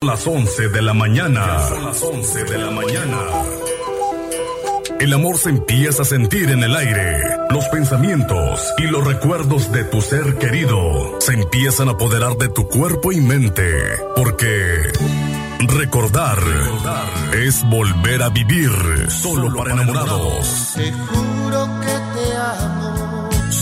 Las 11 de la mañana. Son las 11 de la mañana. El amor se empieza a sentir en el aire. Los pensamientos y los recuerdos de tu ser querido se empiezan a apoderar de tu cuerpo y mente. Porque recordar, es volver a vivir solo, para enamorados.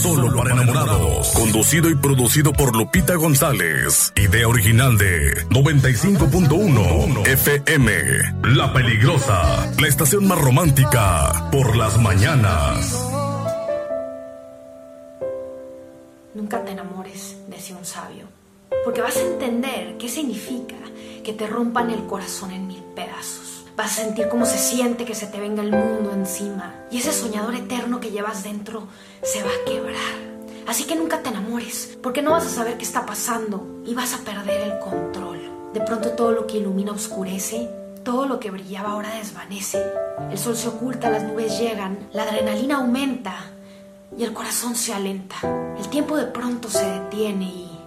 Solo para enamorados. Conducido y producido por Lupita González. Idea original de 95.1 FM. La Peligrosa. La estación más romántica por las mañanas. Nunca te enamores, decía un sabio, porque vas a entender qué significa que te rompan el corazón en mil pedazos. Vas a sentir cómo se siente que se te venga el mundo encima y ese soñador eterno que llevas dentro se va a quebrar. Así que nunca te enamores, porque no vas a saber qué está pasando y vas a perder el control. De pronto todo lo que ilumina oscurece, todo lo que brillaba ahora desvanece. El sol se oculta, las nubes llegan, la adrenalina aumenta y el corazón se alenta. El tiempo de pronto se detiene y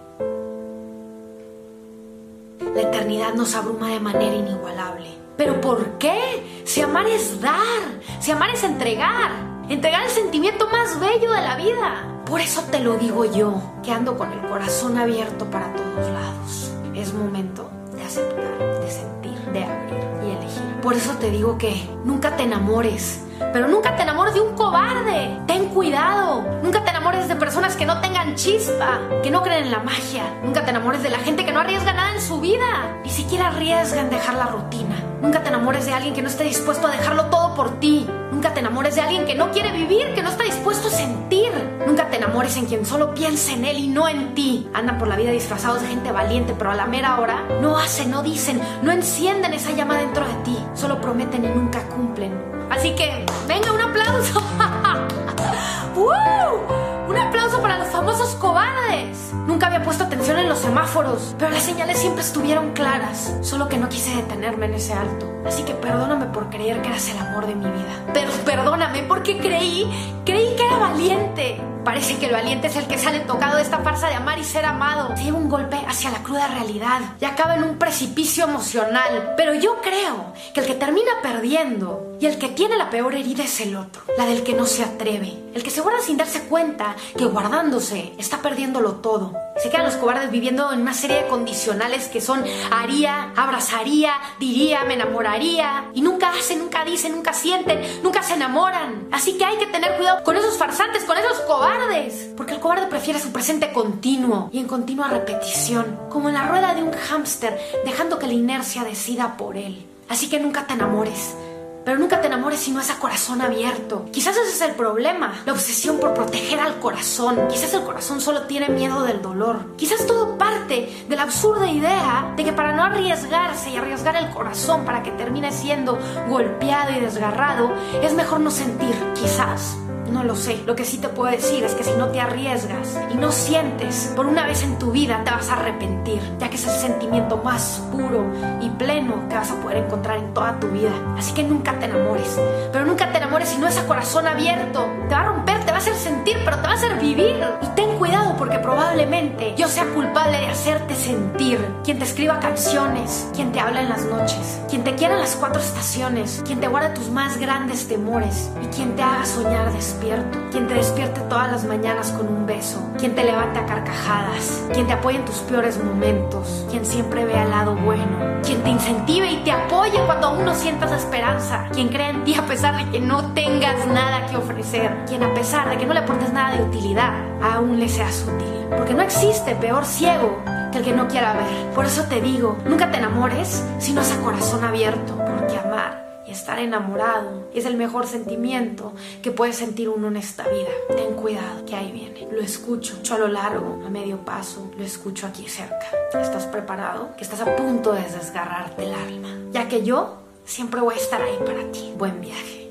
la eternidad nos abruma de manera inigualable. ¿Pero por qué? Si amar es dar, si amar es entregar, entregar el sentimiento más bello de la vida. Por eso te lo digo yo, que ando con el corazón abierto para todos lados. Es momento de aceptar, de sentir, de abrir y elegir. Por eso te digo que nunca te enamores, pero nunca te enamores de un cobarde. Ten cuidado. Nunca te enamores de personas que no tengan chispa, que no creen en la magia. Nunca te enamores de la gente que no arriesga nada en su vida. Ni siquiera arriesga en dejar la rutina. Nunca te enamores de alguien que no esté dispuesto a dejarlo todo por ti. Nunca te enamores de alguien que no quiere vivir, que no está dispuesto a sentir. Nunca te enamores en quien solo piensa en él y no en ti. Andan por la vida disfrazados de gente valiente, pero a la mera hora no hacen, no dicen, no encienden esa llama dentro de ti. Solo prometen y nunca cumplen. Así que, venga, un aplauso. ¡Uh! Un aplauso para los famosos cobardes. Nunca había puesto atención en los semáforos, pero las señales siempre estuvieron claras. Solo que no quise detenerme en ese alto. Así que perdóname por creer que eras el amor de mi vida. Pero perdóname porque creí, creí que era valiente. Parece que el valiente es el que sale tocado de esta farsa de amar y ser amado. Se lleva un golpe hacia la cruda realidad y acaba en un precipicio emocional. Pero yo creo que el que termina perdiendo y el que tiene la peor herida es el otro, la del que no se atreve, el que se guarda sin darse cuenta que guardándose está perdiéndolo todo. Se quedan los cobardes viviendo en una serie de condicionales que son haría, abrazaría, diría, me enamoraría y nunca hacen, nunca dicen, nunca sienten, nunca se enamoran. Así que hay que tener cuidado con esos farsantes, con esos cobardes, porque el cobarde prefiere su presente continuo y en continua repetición, como en la rueda de un hámster, dejando que la inercia decida por él. Así que nunca te enamores. Pero nunca te enamores si no es a corazón abierto. Quizás ese es el problema, la obsesión por proteger al corazón. Quizás el corazón solo tiene miedo del dolor. Quizás todo parte de la absurda idea de que para no arriesgarse y arriesgar el corazón para que termine siendo golpeado y desgarrado, es mejor no sentir. Quizás. No lo sé. Lo que sí te puedo decir es que si no te arriesgas y no sientes por una vez en tu vida, te vas a arrepentir, ya que es el sentimiento más puro y pleno que vas a poder encontrar en toda tu vida. Así que nunca te enamores. Pero nunca te enamores si no es a corazón abierto. Te va a romper, te va a hacer sentir, pero te va a hacer vivir. Y ten cuidado porque probablemente yo sea culpable de hacerte sentir. Quien te escriba canciones, quien te habla en las noches, quien te quiera en las cuatro estaciones, quien te guarde tus más grandes temores y quien te haga soñar quien te despierte todas las mañanas con un beso, quien te levante a carcajadas, quien te apoye en tus peores momentos, quien siempre vea el lado bueno, quien te incentive y te apoye cuando aún no sientas esperanza, quien crea en ti a pesar de que no tengas nada que ofrecer, quien a pesar de que no le aportes nada de utilidad, aún le seas útil. Porque no existe peor ciego que el que no quiera ver. Por eso te digo, nunca te enamores si no es a corazón abierto, estar enamorado es el mejor sentimiento que puede sentir uno en esta vida. Ten cuidado, que ahí viene. Lo escucho, a lo largo, a medio paso, lo escucho aquí cerca. ¿Estás preparado? Que estás a punto de desgarrarte el alma. Ya que yo siempre voy a estar ahí para ti. Buen viaje.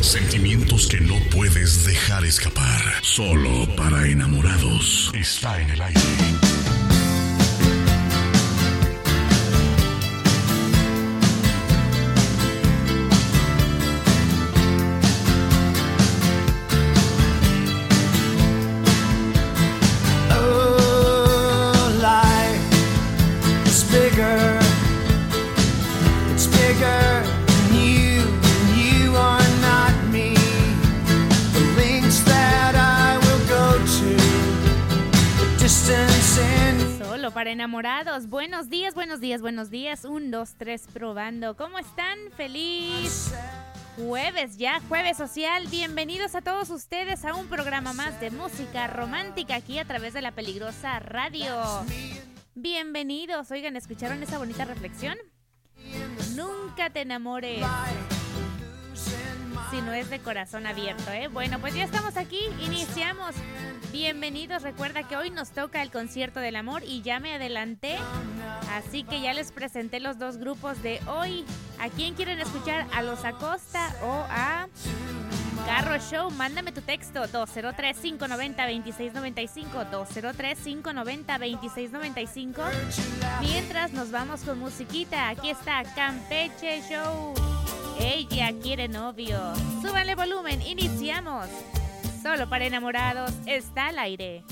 Sentimientos que no puedes dejar escapar. Solo para enamorados. Está en el aire. para enamorados. Buenos días, buenos días, buenos días. Un, dos, tres, probando. ¿Cómo están? Feliz jueves ya, jueves social. Bienvenidos a todos ustedes a un programa más de música romántica aquí a través de la peligrosa radio. Bienvenidos. Oigan, ¿escucharon esa bonita reflexión? Nunca te enamores si no es de corazón abierto, ¿eh? Bueno, pues ya estamos aquí, iniciamos. Bienvenidos, recuerda que hoy nos toca el concierto del amor y ya me adelanté, así que ya les presenté los dos grupos de hoy. ¿A quién quieren escuchar? ¿A los Acosta o a Carro Show, mándame tu texto 203-590-2695, 203-590-2695. Mientras nos vamos con musiquita, aquí está Campeche Show. Ella quiere novio. Súbanle volumen, iniciamos. Solo para enamorados está al aire.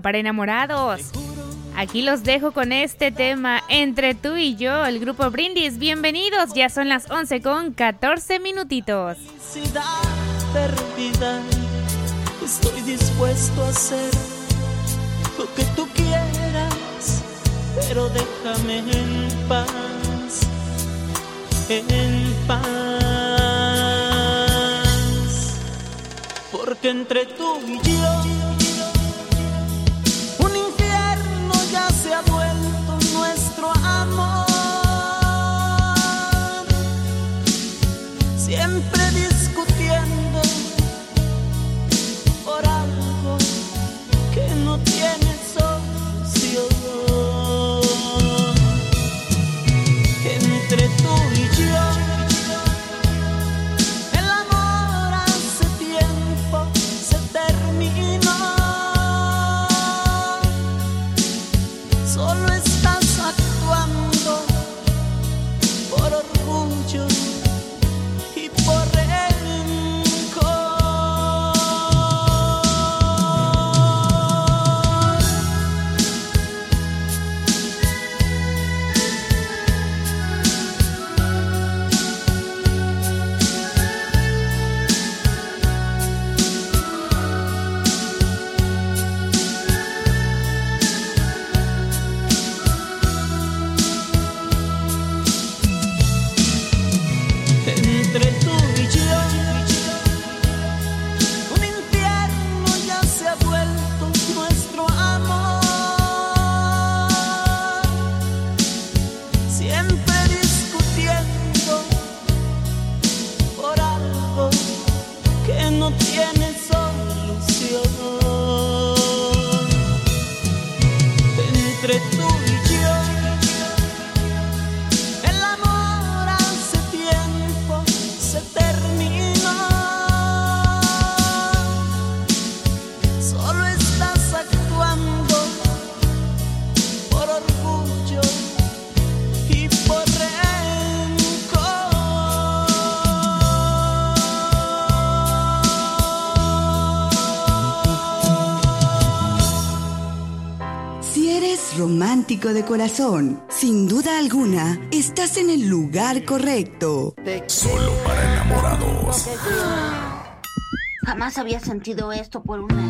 para enamorados. Aquí los dejo con este tema, Entre tú y yo, el grupo Brindis. Bienvenidos, ya son las 11 con 14 minutitos. Perdida. Estoy dispuesto a hacer lo que tú quieras, pero déjame en paz, en paz. Porque entre tú y yo de corazón, sin duda alguna, estás en el lugar correcto. Solo para enamorados. Jamás había sentido esto por una...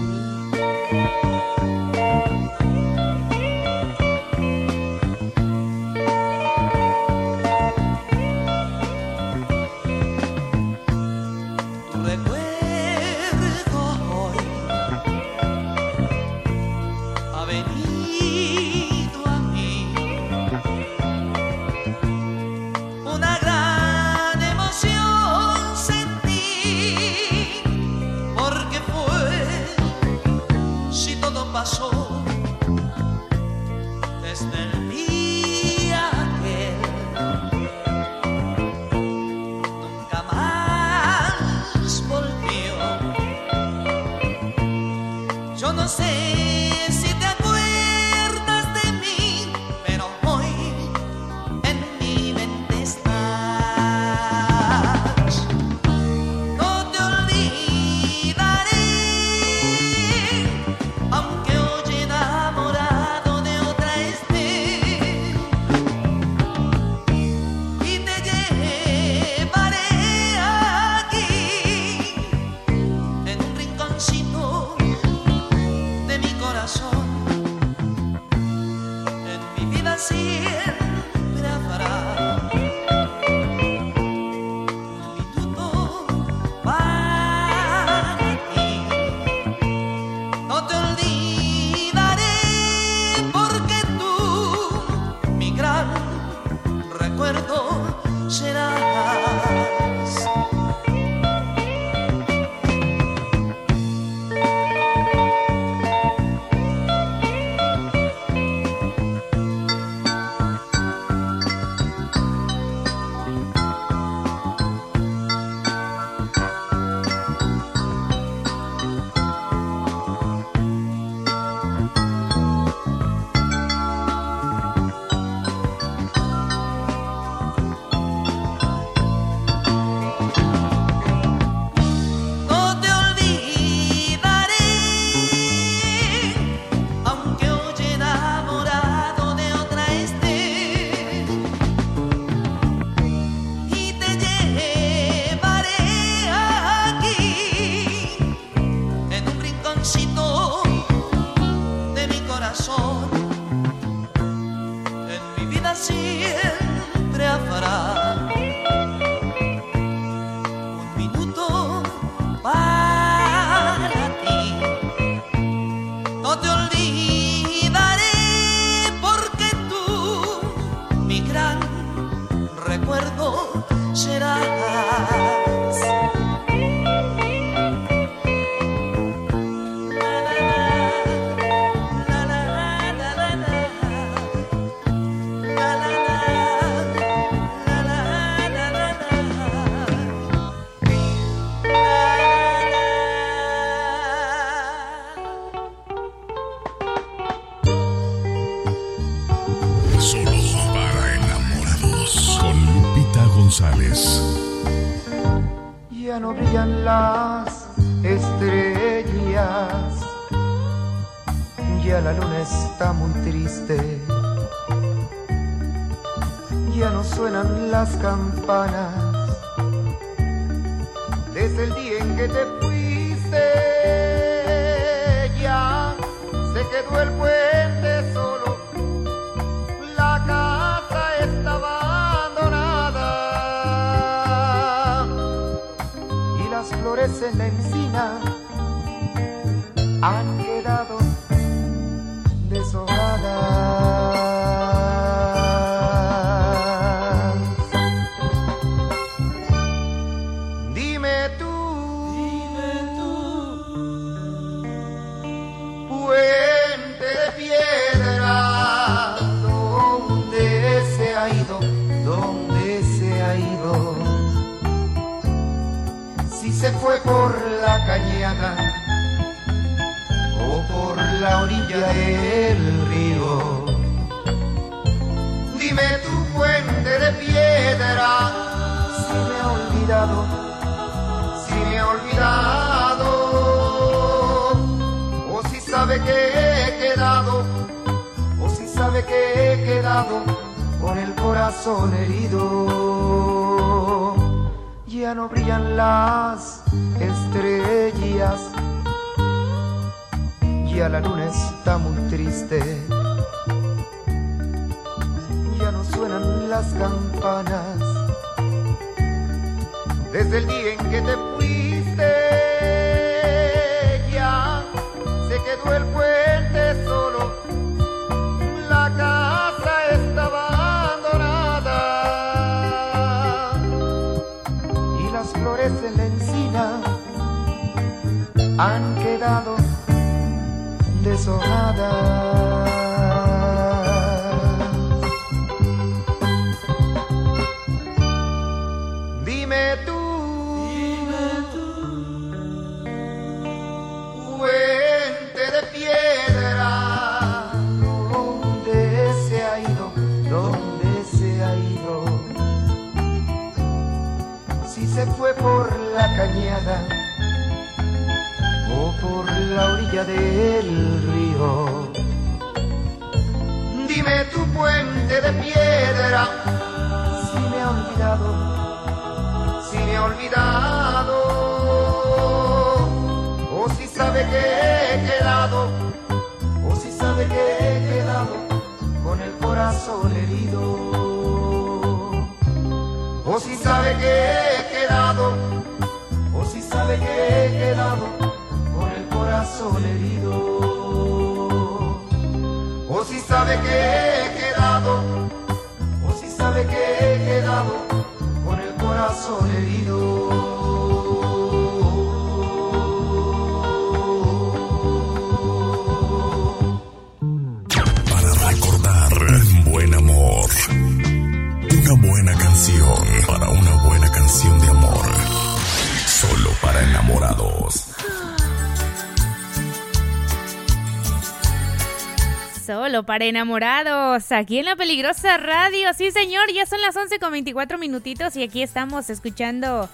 Para enamorados, aquí en la peligrosa radio. Sí, señor, ya son las 11 con 24 minutitos y aquí estamos escuchando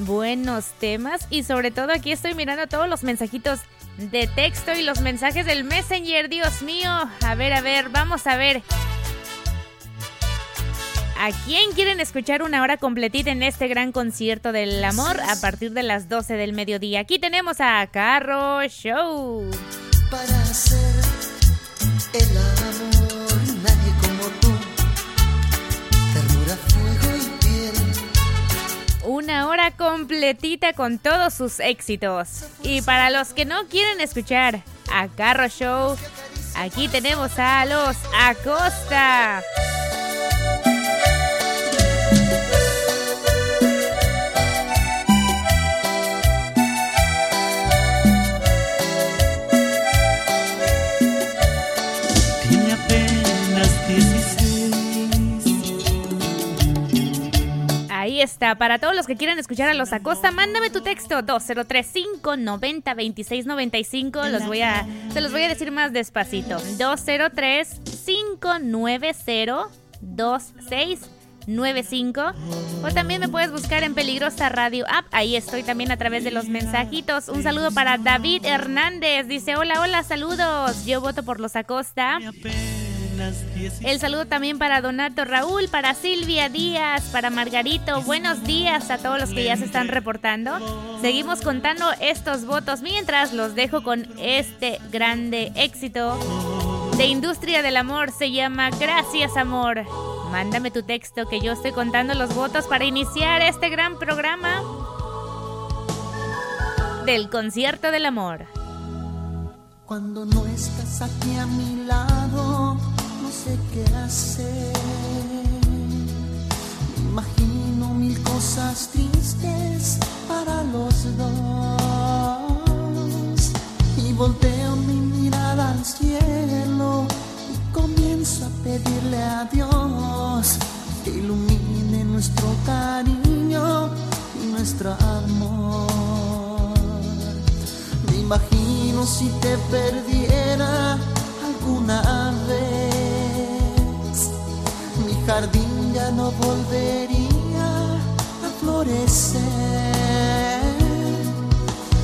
buenos temas. Y sobre todo aquí estoy mirando todos los mensajitos de texto y los mensajes del Messenger. Dios mío, a ver, a ver, vamos a ver. ¿A quién quieren escuchar una hora completita en este gran concierto del amor a partir de las 12 del mediodía? Aquí tenemos a Carro Show. para hacer el amor fuego y Una hora completita con todos sus éxitos. Y para los que no quieren escuchar a Carro Show, aquí tenemos a los Acosta. Ahí está, para todos los que quieran escuchar a los Acosta, mándame tu texto 2035 90 26 95. Los voy a, se los voy a decir más despacito. 203 590 26 95 o también me puedes buscar en Peligrosa Radio App. Ahí estoy también a través de los mensajitos. Un saludo para David Hernández. Dice, hola, hola, saludos. Yo voto por los Acosta. El saludo también para Donato Raúl, para Silvia Díaz, para Margarito. Buenos días a todos los que ya se están reportando. Seguimos contando estos votos mientras los dejo con este grande éxito de Industria del Amor. Se llama Gracias Amor. Mándame tu texto que yo estoy contando los votos para iniciar este gran programa del concierto del amor. Cuando no estás aquí a mi lado, sé qué hacer. Me imagino mil cosas tristes para los dos. Y volteo mi mirada al cielo comienzo a pedirle a Dios que ilumine nuestro cariño y nuestro amor. Me imagino si te perdiera alguna vez, jardín ya no volvería a florecer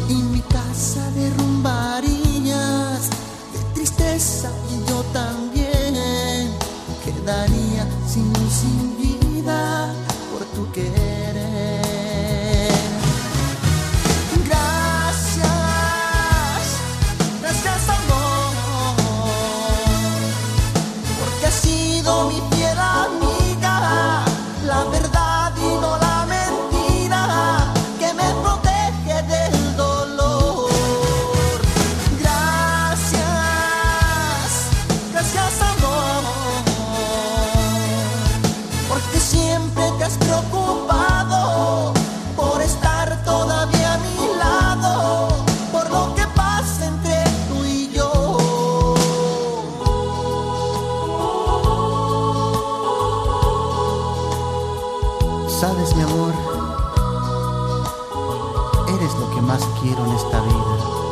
y mi casa derrumbarías de tristeza y yo también quedaría sin luz, sin vida por tu querer. Bendita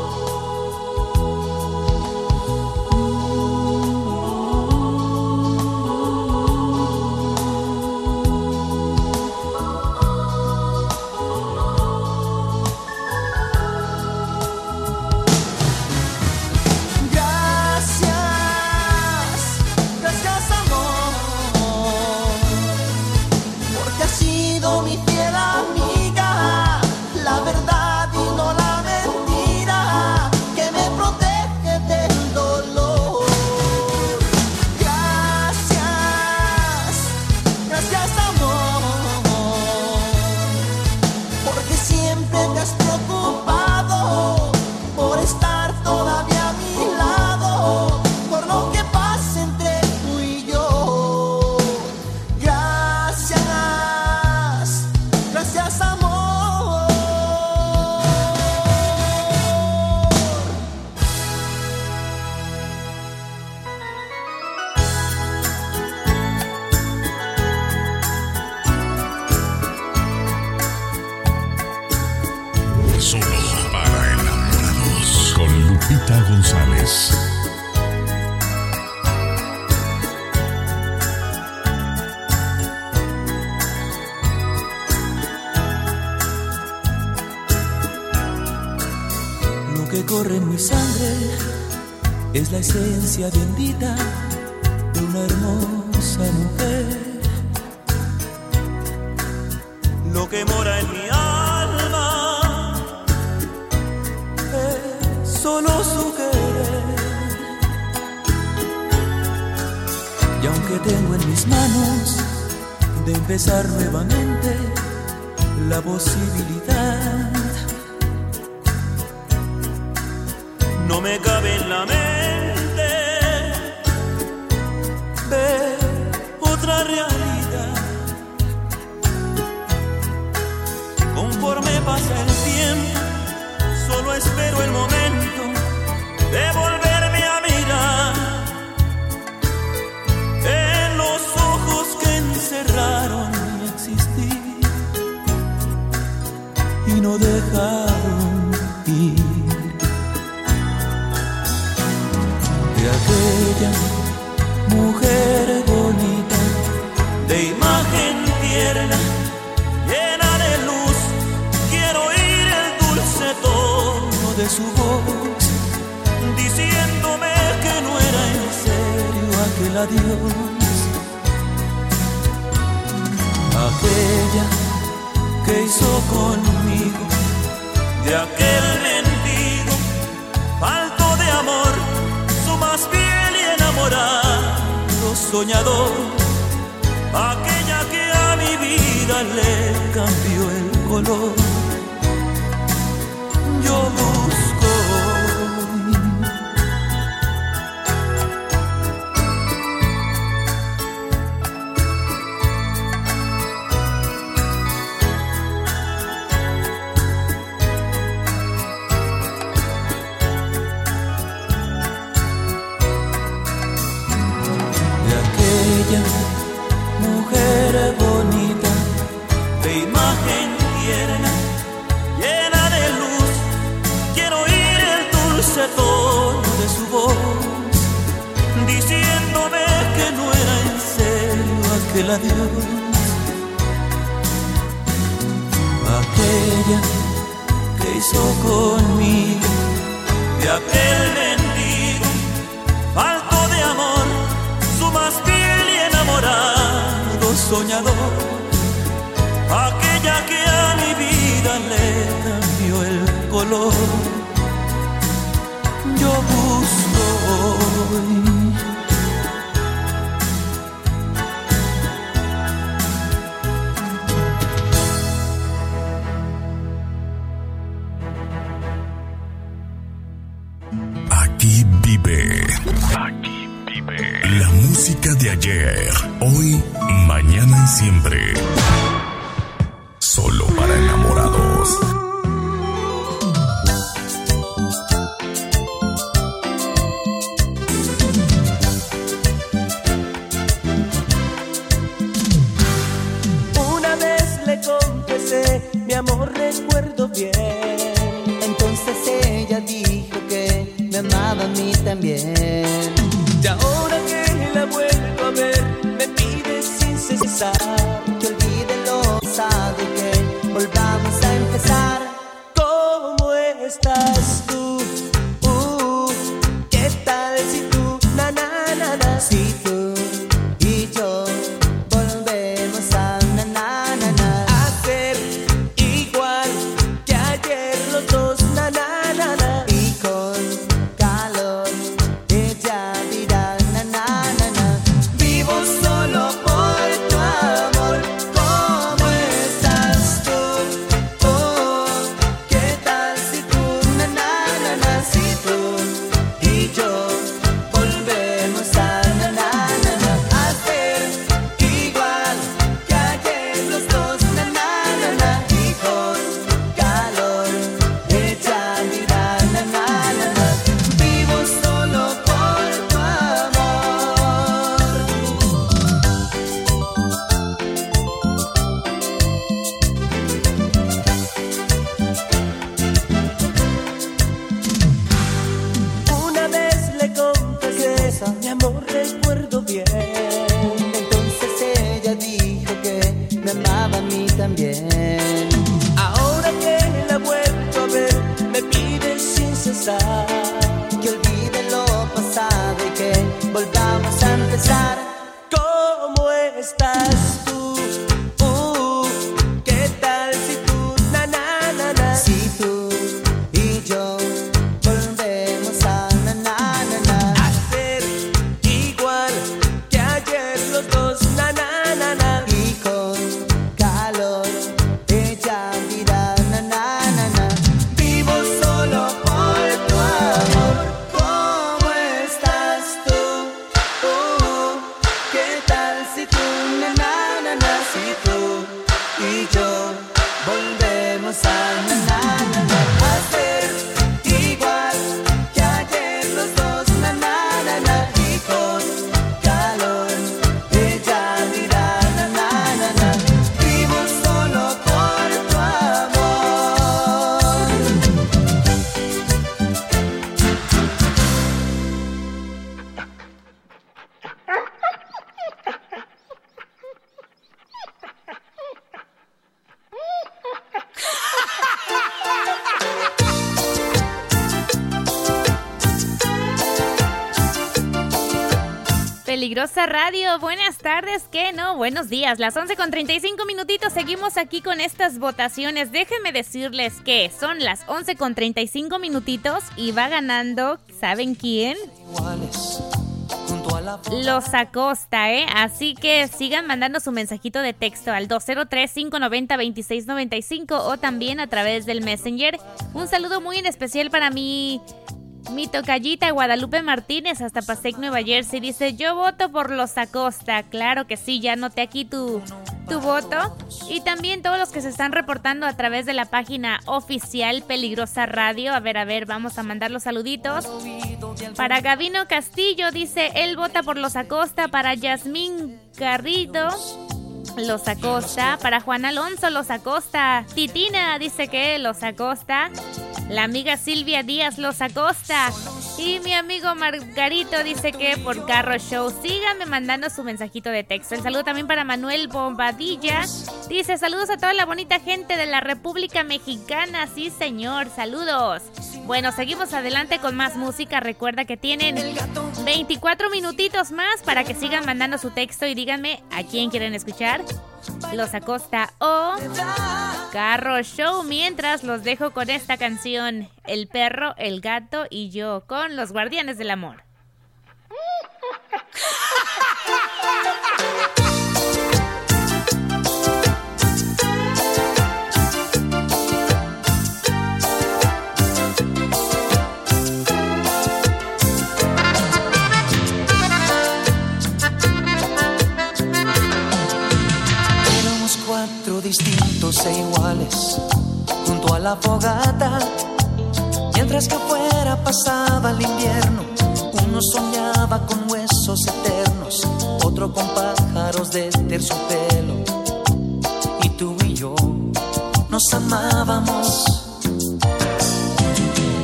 que hizo conmigo de aquel mendigo, falto de amor, su más fiel y enamorado soñador, aquella que a mi vida le cambió el color. Yo busco hoy música de ayer, hoy, mañana y siempre. Tardes, ¿qué no? Buenos días. Las 11 con 35 minutitos. Seguimos aquí con estas votaciones. Déjenme decirles que son las 11 con 35 minutitos y va ganando, ¿saben quién? Los Acosta, ¿eh? Así que sigan mandando su mensajito de texto al 203-590-2695 o también a través del Messenger. Un saludo muy en especial para mi mi tocallita Guadalupe Martínez hasta Pasec, Nueva Jersey dice, yo voto por los Acosta. Claro que sí, ya noté aquí tu, tu voto. Y también todos los que se están reportando a través de la página oficial Peligrosa Radio. A ver, a ver, vamos a mandar los saluditos. Para Gavino Castillo dice, él vota por los Acosta. Para Yasmín Garrido los Acosta. Para Juan Alonso, los Acosta. Titina dice que los Acosta. La amiga Silvia Díaz los Acosta. Y mi amigo Margarito dice que por Carro Show. Síganme mandando su mensajito de texto. El saludo también para Manuel Bombadilla. Dice saludos a toda la bonita gente de la República Mexicana. Sí, señor. Saludos. Bueno, seguimos adelante con más música. Recuerda que tienen 24 minutitos más para que sigan mandando su texto y díganme a quién quieren escuchar. Los Acosta o Carro Show. Mientras los dejo con esta canción: El perro, el gato y yo con los Guardianes del Amor. distintos e iguales junto a la fogata. Mientras que afuera pasaba el invierno, uno soñaba con huesos eternos, otro con pájaros de terciopelo. Y tú y yo nos amábamos.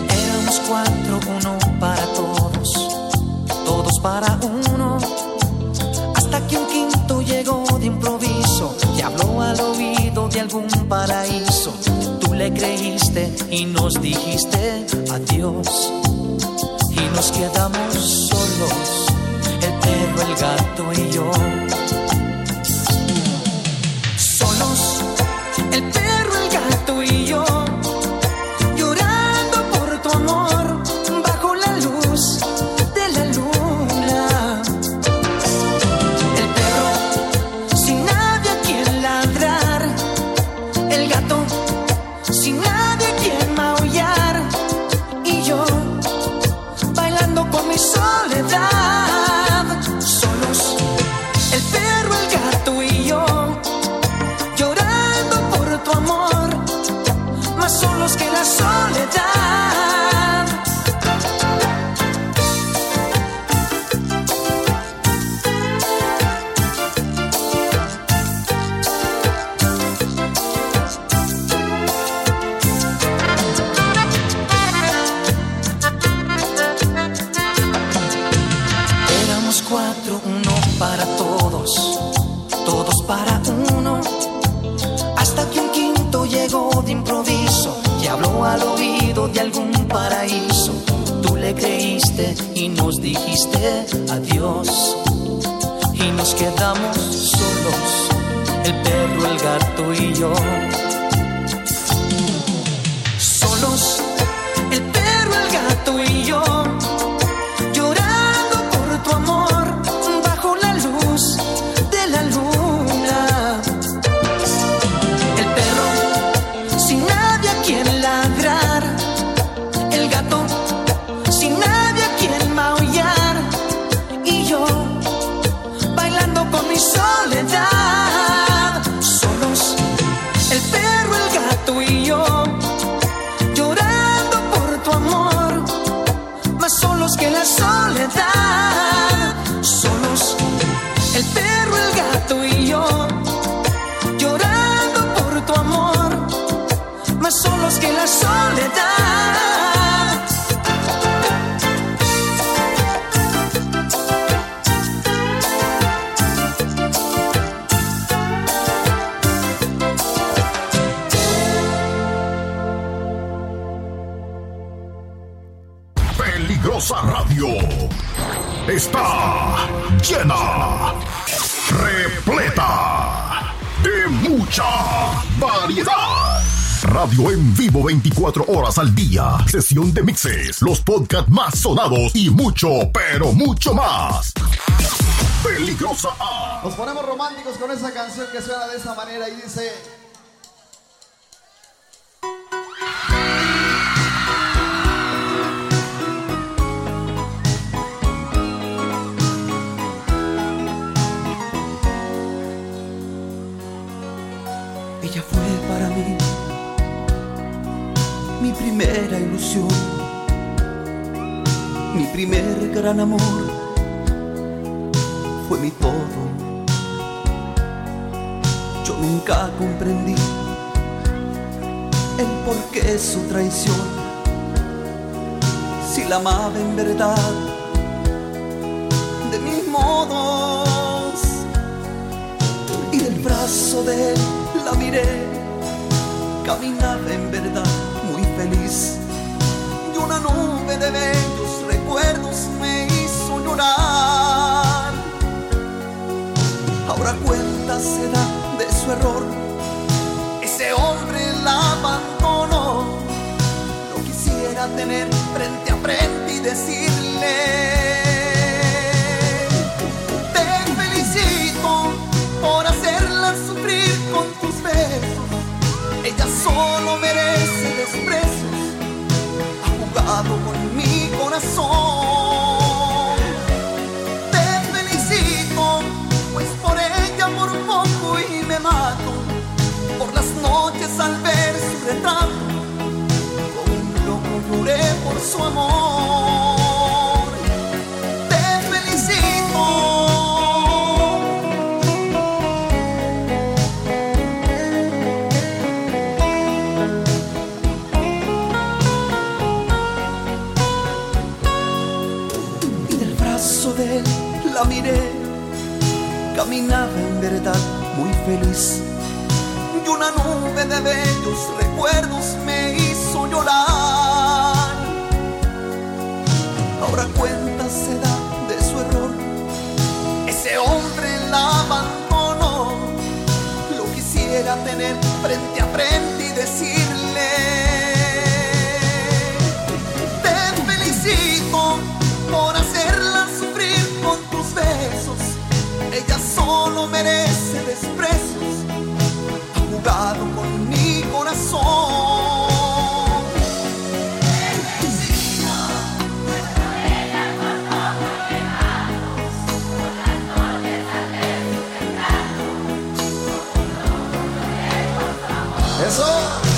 Éramos cuatro, uno para todos, todos para uno. Habló al oído de algún paraíso. Tú le creíste y nos dijiste adiós. Y nos quedamos solos, el perro, el gato y yo. De algún paraíso. Tú le creíste y nos dijiste adiós. Y nos quedamos solos, el perro, el gato y yo. Vivo 24 horas al día. Sesión de mixes, los podcasts más sonados y mucho, pero mucho más. Peligrosa A. Nos ponemos románticos con esa canción que suena de esa manera y dice... primera ilusión, mi primer gran amor, fue mi todo. Yo nunca comprendí el porqué de su traición, si la amaba en verdad, de mis modos y del brazo de él la miré, caminaba en verdad feliz y una nube de bellos recuerdos me hizo llorar. Ahora cuenta se da de su error, ese hombre la abandonó. Lo quisiera tener frente a frente y decirle. Te felicito por hacerla sufrir con tus besos. Ella solo merece jugado con mi corazón. Te felicito, pues por ella por poco y me mato. Por las noches al ver su retrato, como un por su amor. Y una nube de bellos recuerdos solo merece desprecios. Ha jugado con mi corazón. Eso.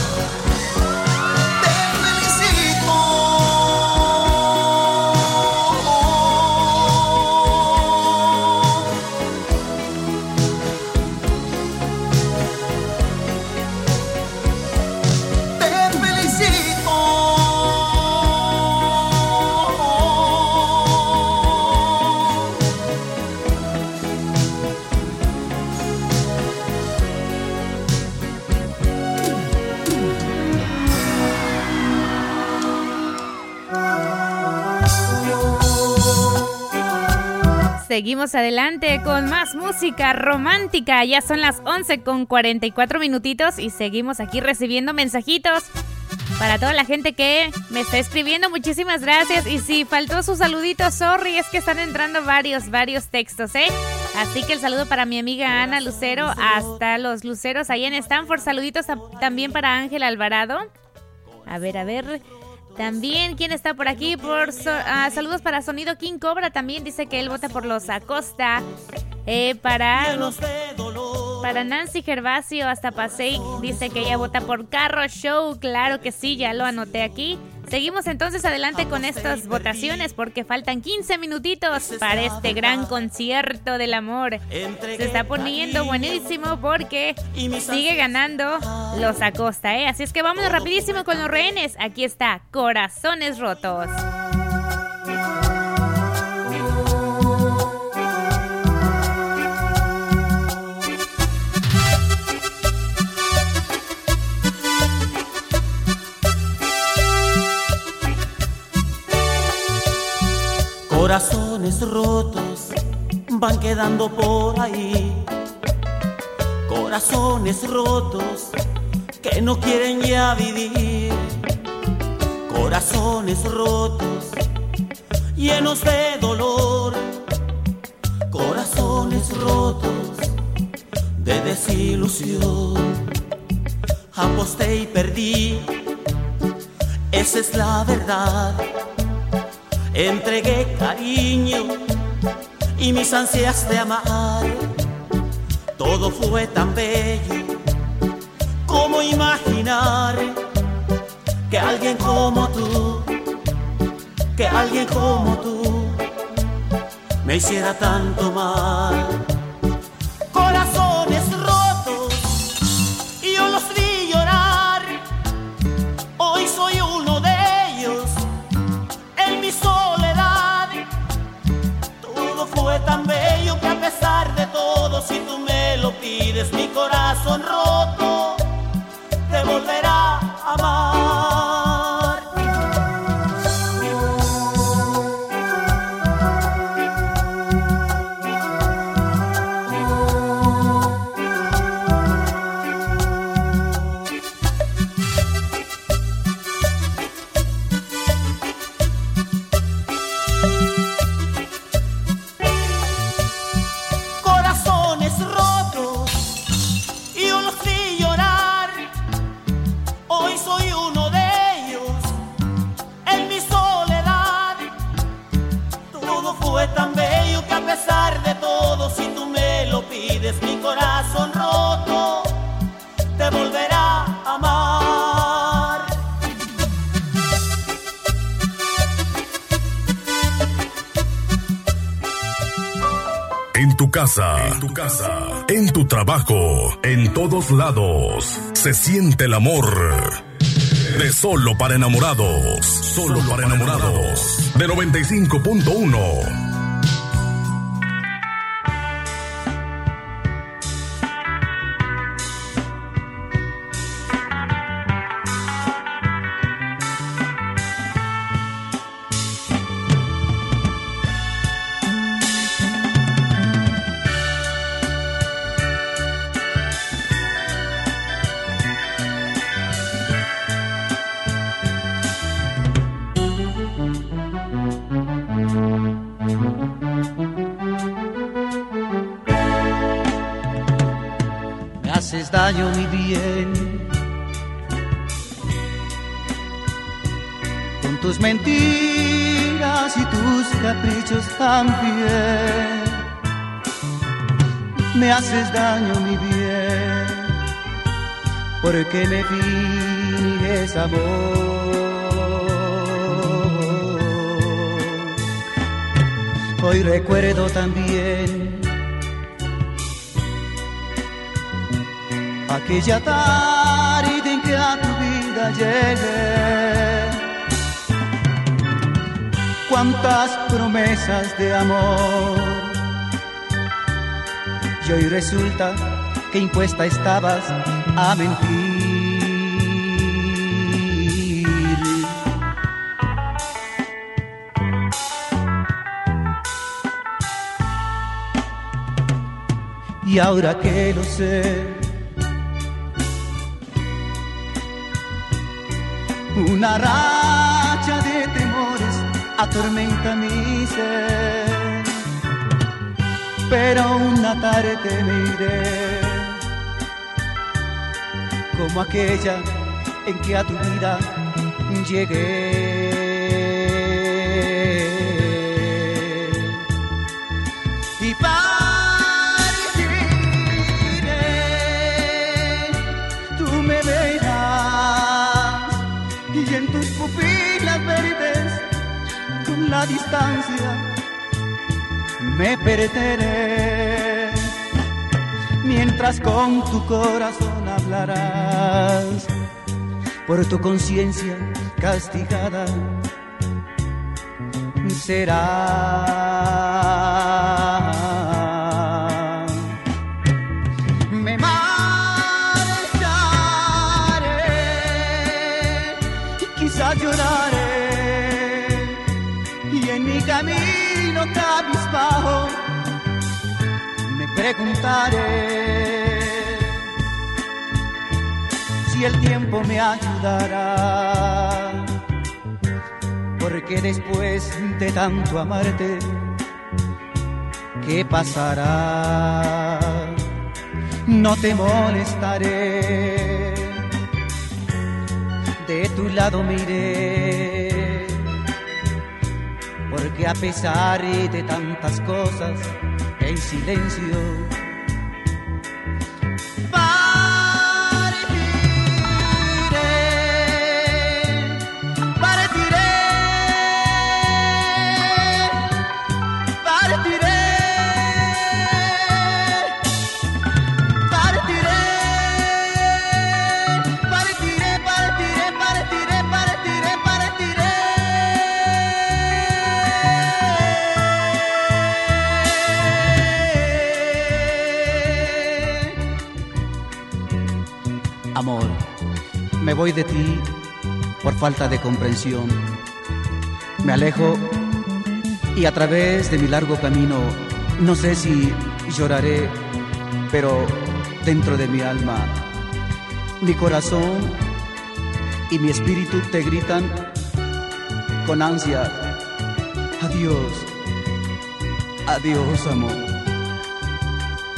Seguimos adelante con más música romántica. Ya son las 11 con 44 minutitos y seguimos aquí recibiendo mensajitos para toda la gente que me está escribiendo. Muchísimas gracias. Y si faltó su saludito, sorry, es que están entrando varios, varios textos, ¿eh? Así que el saludo para mi amiga Ana Lucero hasta los Luceros ahí en Stanford. Saluditos también para Ángel Alvarado. A ver, a ver. También, ¿quién está por aquí? Por ah, saludos para Sonido King Cobra. También dice que él vota por los Acosta. Eh, para, para Nancy Gervasio hasta Pasey dice que ella vota por Carro Show. Claro que sí, ya lo anoté aquí. Seguimos entonces adelante con estas votaciones porque faltan 15 minutitos para este gran concierto del amor. Se está poniendo buenísimo porque sigue ganando los Acosta, ¿eh? Así es que vámonos rapidísimo con los rehenes. Aquí está, Corazones Rotos. Corazones rotos quedando por ahí. Corazones rotos que no quieren ya vivir. Corazones rotos, llenos de dolor. Corazones rotos de desilusión. Aposté y perdí, esa es la verdad. Entregué cariño y mis ansias de amar. Todo fue tan bello como imaginar que alguien como tú, que alguien como tú me hiciera tanto mal. Pides, mi corazón roto en tu casa, en tu trabajo, en todos lados, se siente el amor. De solo para enamorados, solo para enamorados. De 95.1. aquella tarde en que a tu vida llegué. Cuántas promesas de amor. Y hoy resulta que impuesta estabas a mentir. Y ahora que lo sé, Una racha de temores atormenta mi ser. Pero una tarde me iré, como aquella en que a tu vida llegué. La distancia me perderé. Mientras con tu corazón hablarás por tu conciencia castigada será preguntaré si el tiempo me ayudará. Porque después de tanto amarte, ¿qué pasará? No te molestaré, de tu lado miré, porque a pesar de tantas cosas, en silencio me voy de ti por falta de comprensión. Me alejo y a través de mi largo camino, no sé si lloraré, pero dentro de mi alma, mi corazón y mi espíritu te gritan con ansia, adiós, adiós amor,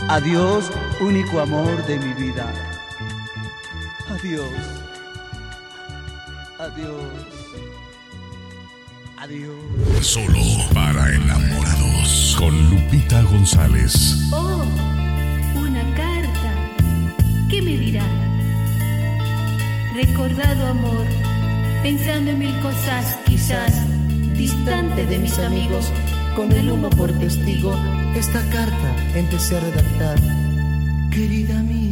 adiós único amor de mi vida, adiós. Adiós. Adiós. Solo para enamorados. Con Lupita González. Oh, una carta. ¿Qué me dirá? Recordado amor, pensando en mil cosas, quizás distante de mis amigos, con el humo por testigo, esta carta empecé a redactar. Querida mía,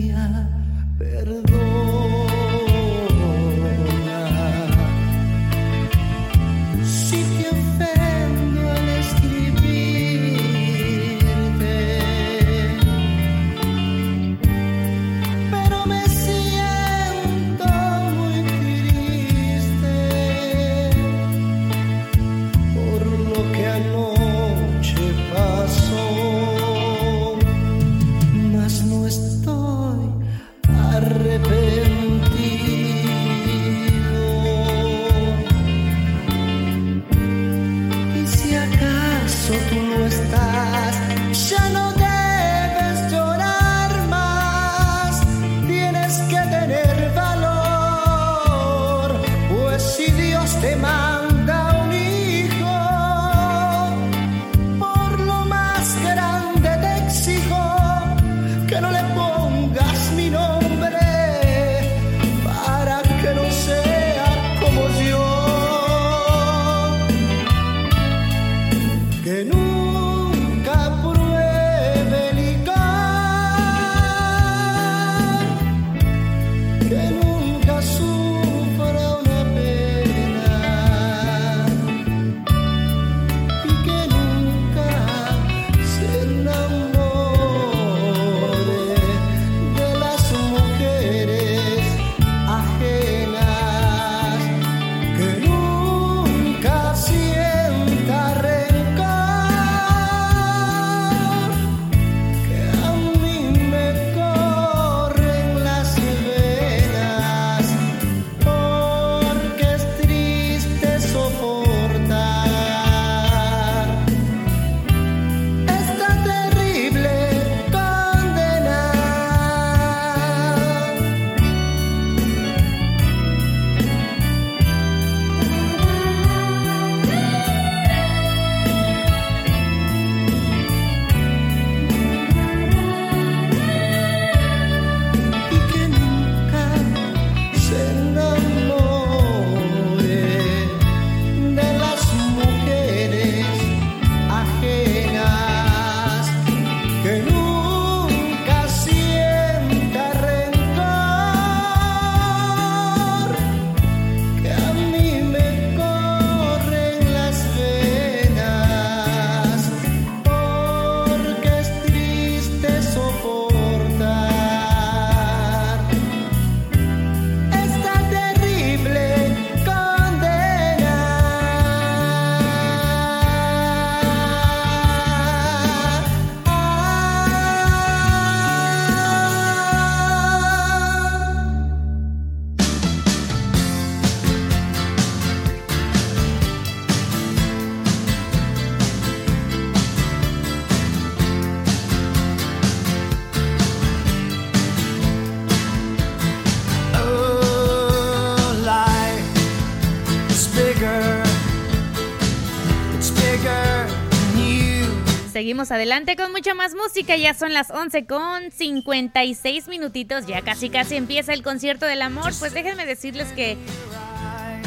Seguimos adelante con mucha más música. Ya son las 11 con 56 minutitos. Ya casi casi empieza el concierto del amor. Pues déjenme decirles que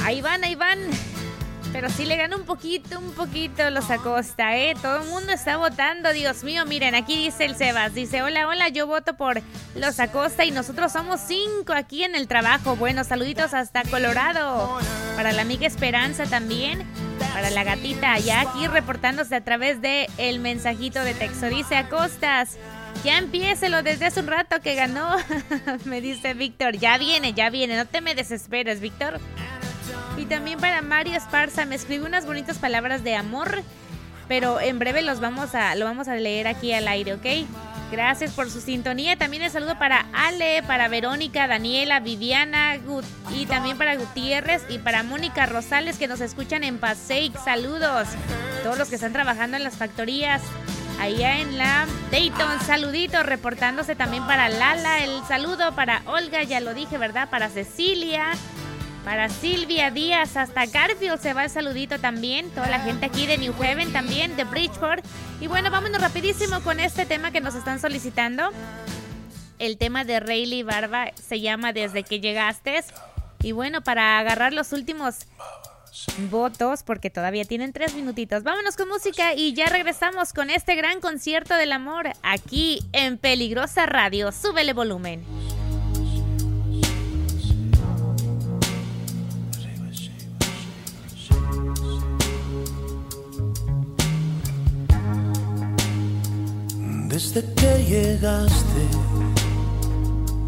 ahí van, ahí van. Pero sí le ganó un poquito, un poquito los Acosta, ¿eh? Todo el mundo está votando, Dios mío. Miren, aquí dice el Sebas. Dice, hola, hola, yo voto por los Acosta y nosotros somos cinco aquí en el trabajo. Bueno, saluditos hasta Colorado. Para la amiga Esperanza también. Para la gatita, ya aquí reportándose a través de el mensajito de texto. Dice Acostas. Ya empiécelo desde hace un rato que ganó. me dice Víctor. Ya viene, ya viene. No te me desesperes, Víctor. Y también para Mario Esparza me escribe unas bonitas palabras de amor, pero en breve los vamos a, lo vamos a leer aquí al aire, ¿ok? Gracias por su sintonía. También el saludo para Ale, para Verónica, Daniela, Viviana y también para Gutiérrez y para Mónica Rosales que nos escuchan en Paseic. Saludos. Todos los que están trabajando en las factorías allá en la Dayton. Saludito reportándose también para Lala. El saludo para Olga, ya lo dije, ¿verdad? Para Cecilia. Para Silvia Díaz, hasta Garfield se va el saludito también. Toda la gente aquí de New Haven también, de Bridgeport. Y bueno, vámonos rapidísimo con este tema que nos están solicitando. El tema de Rayleigh Barba se llama Desde que llegaste. Y bueno, para agarrar los últimos votos, porque todavía tienen tres minutitos. Vámonos con música y ya regresamos con este gran concierto del amor aquí en Peligrosa Radio. Súbele volumen. Desde que llegaste,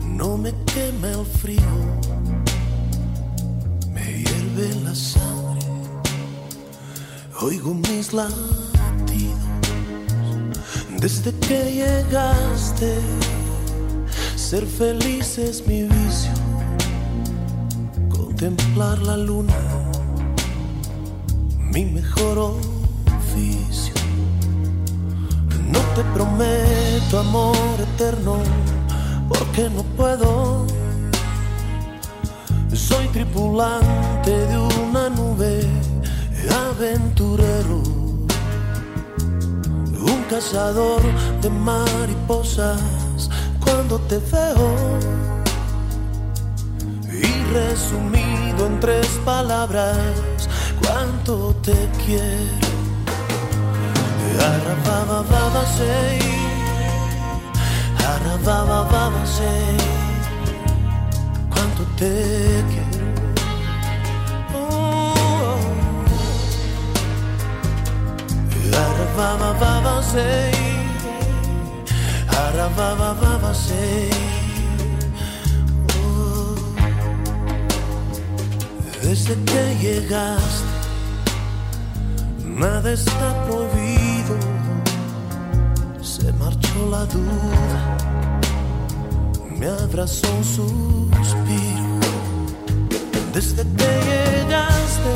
no me quema el frío, me hierve la sangre, oigo mis latidos. Desde que llegaste, ser feliz es mi vicio, contemplar la luna, mi mejor oficio. No te prometo amor eterno, porque no puedo. Soy tripulante de una nube, aventurero, un cazador de mariposas. Cuando te veo, y resumido en tres palabras, cuánto te quiero. Arababa baba Quanto te quiero oh. Sei Arababa baba sei oh. Desde que llegaste Nada está prohibido, marchó la duda, me abrazó un suspiro. Desde que llegaste,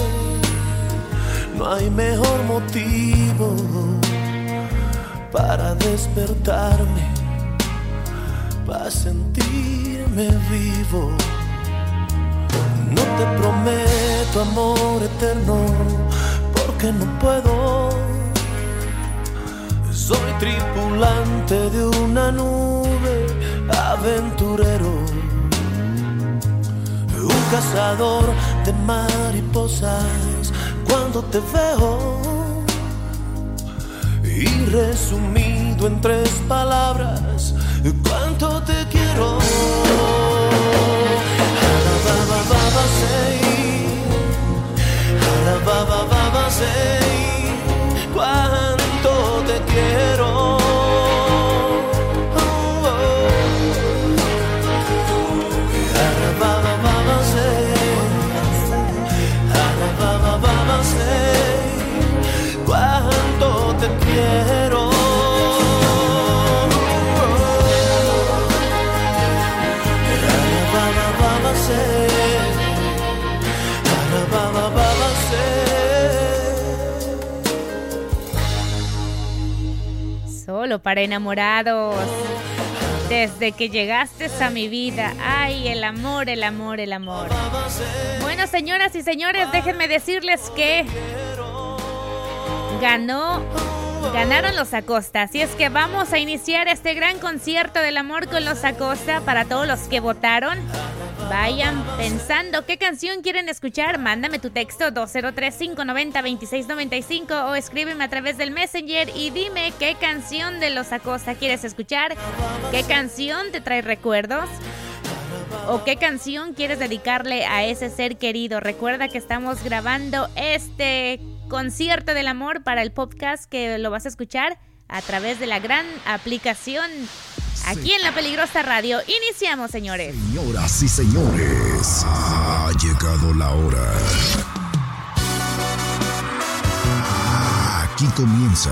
no hay mejor motivo para despertarme, para sentirme vivo. No te prometo amor eterno que no puedo. Soy tripulante de una nube, aventurero, un cazador de mariposas. Cuando te veo, y resumido en tres palabras, cuánto te quiero. Baba, baba, sei Para enamorados. Desde que llegaste a mi vida. Ay, el amor, el amor, el amor. Bueno, señoras y señores, déjenme decirles que ganó Ganaron los Acosta, así es que vamos a iniciar este gran concierto del amor con los Acosta para todos los que votaron. Vayan pensando qué canción quieren escuchar. Mándame tu texto 203-590-2695 o escríbeme a través del Messenger y dime qué canción de los Acosta quieres escuchar, qué canción te trae recuerdos. ¿O qué canción quieres dedicarle a ese ser querido? Recuerda que estamos grabando este concierto del amor para el podcast que lo vas a escuchar a través de la gran aplicación aquí en la peligrosa radio. Iniciamos, señores. Señoras y señores, ha llegado la hora. Aquí comienza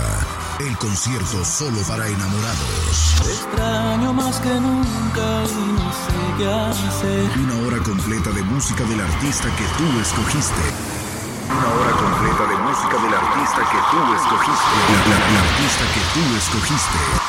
el concierto solo para enamorados. Te extraño más que nunca y no sé qué hacer. Una hora completa de música del artista que tú escogiste. Una hora completa de música del artista que tú escogiste. La, la- la artista que tú escogiste.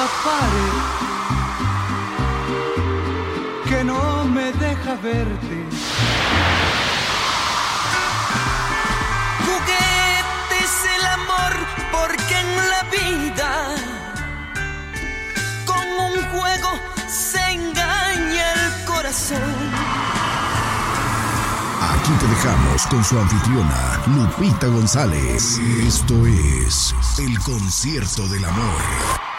Esa pared que no me deja verte. Juguete es el amor porque en la vida con un juego se engaña el corazón. Aquí te dejamos con su anfitriona, Lupita González. Esto es el concierto del amor.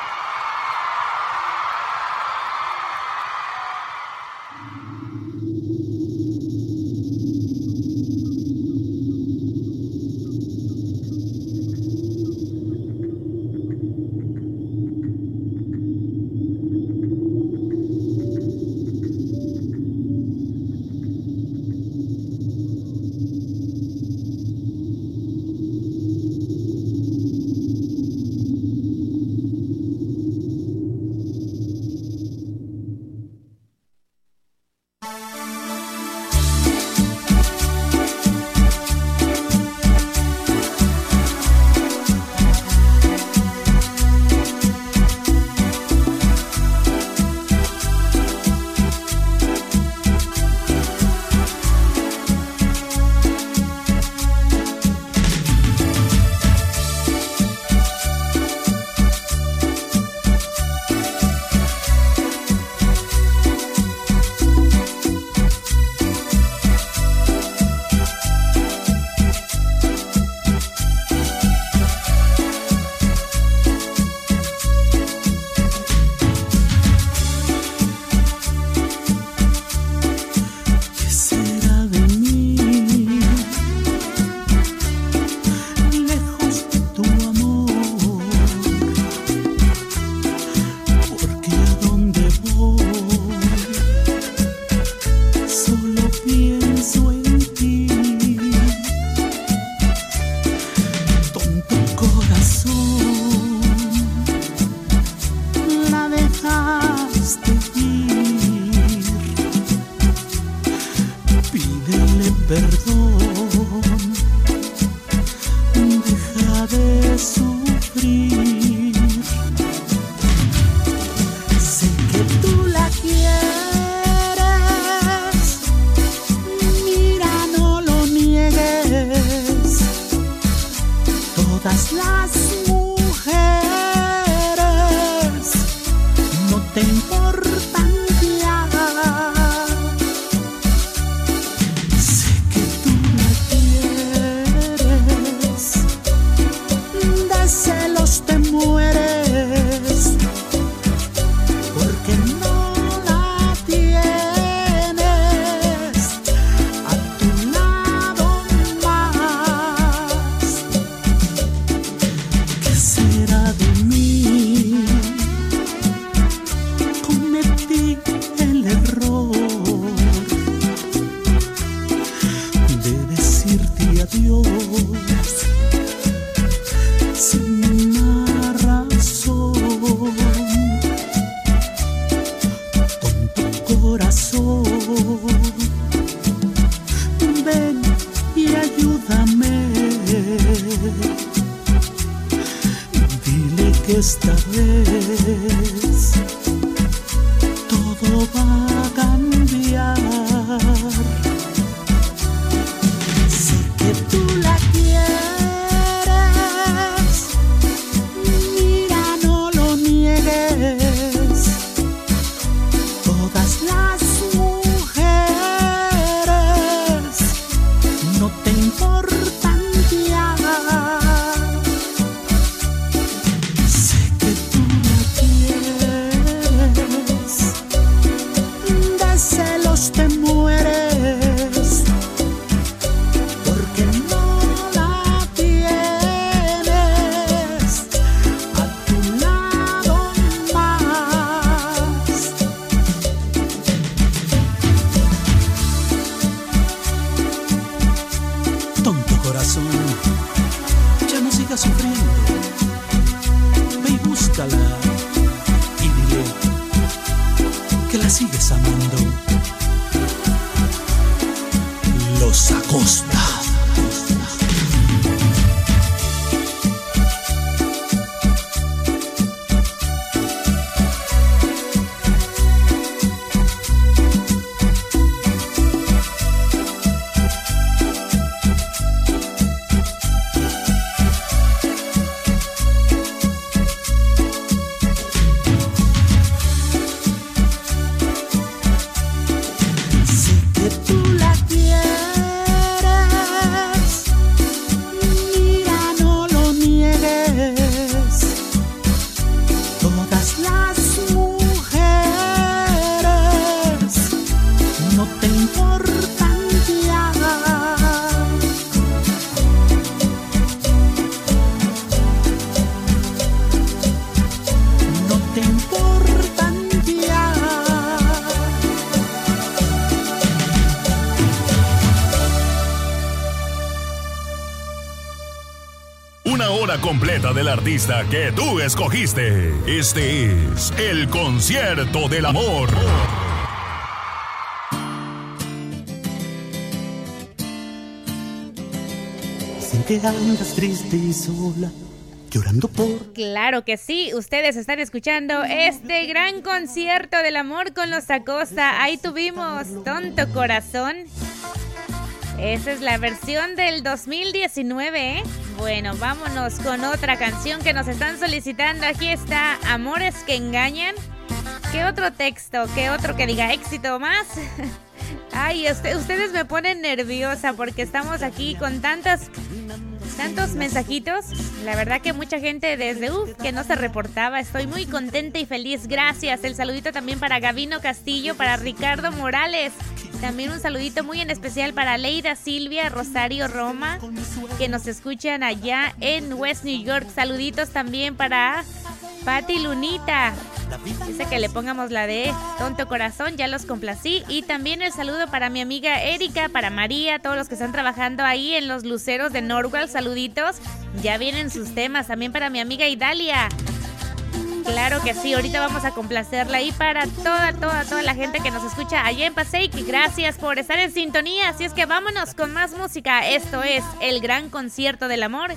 Sigues amando. Los Acosta. Artista que tú escogiste. Este es el concierto del amor. Sin que andas triste y sola, llorando por Claro que sí, ustedes están escuchando este gran concierto del amor con los Acosta. Ahí tuvimos Tonto Corazón. Esa es la versión del 2019, ¿eh? Bueno, vámonos con otra canción que nos están solicitando. Aquí está Amores que engañan. ¿Qué otro texto? ¿Qué otro que diga éxito más? Ay, usted- ustedes me ponen nerviosa porque estamos aquí con tantas tantos mensajitos. La verdad que mucha gente desde uf, que no se reportaba. Estoy muy contenta y feliz. Gracias. El saludito también para Gavino Castillo, para Ricardo Morales. También un saludito muy en especial para Leida Silvia, Rosario Roma, que nos escuchan allá en West New York. Saluditos también para Patti Lunita. Dice que le pongamos la de Tonto Corazón, ya los complací. Y también el saludo para mi amiga Erika, para María, todos los que están trabajando ahí en los luceros de Norwell, saluditos. Ya vienen sus temas, también para mi amiga Idalia. Claro que sí, ahorita vamos a complacerla y para toda, toda, toda la gente que nos escucha allá en Paseic, gracias por estar en sintonía. Así es que vámonos con más música. Esto es el gran concierto del amor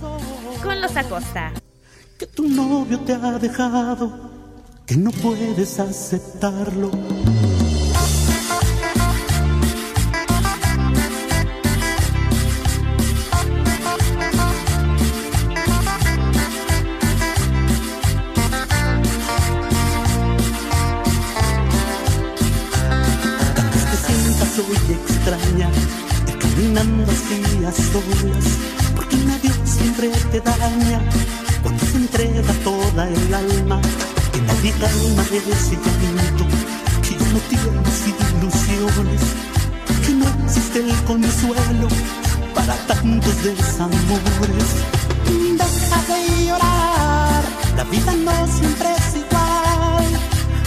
con los Acosta. Que tu novio te ha dejado, que no puedes aceptarlo. Te sientas hoy extraña, caminando así a solas, porque nadie siempre te daña entrega toda el alma, que nadie calma ese llanto, que ya no tienes ilusiones, que no existe el consuelo para tantos desamores. Deja de llorar, la vida no siempre es igual.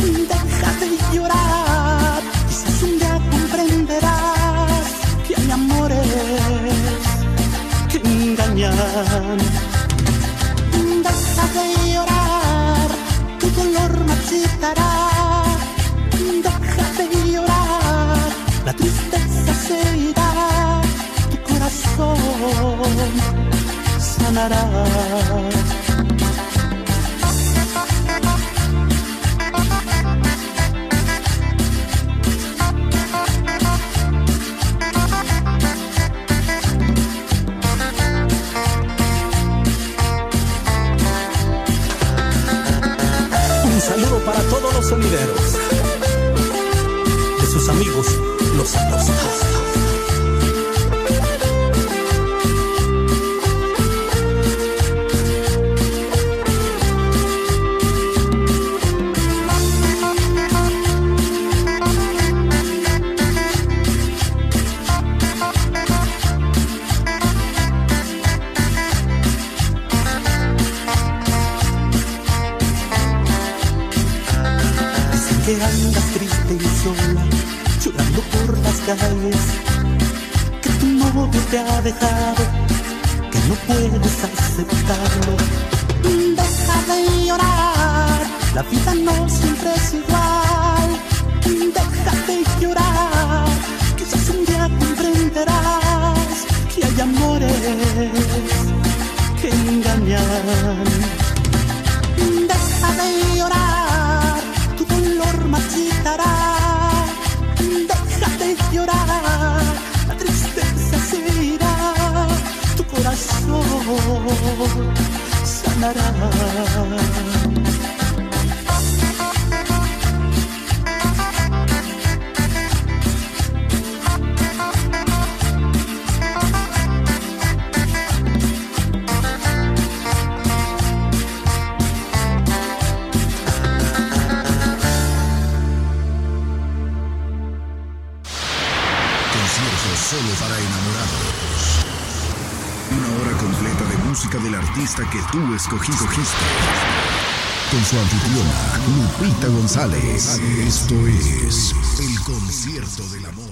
Deja de llorar, quizás un día comprenderás que hay amores que engañan hace llorar, tu dolor me excitará. Déjate llorar, la tristeza se irá, tu corazón sanará. con su anfitriona, Lupita González. Esto es El Concierto del Amor.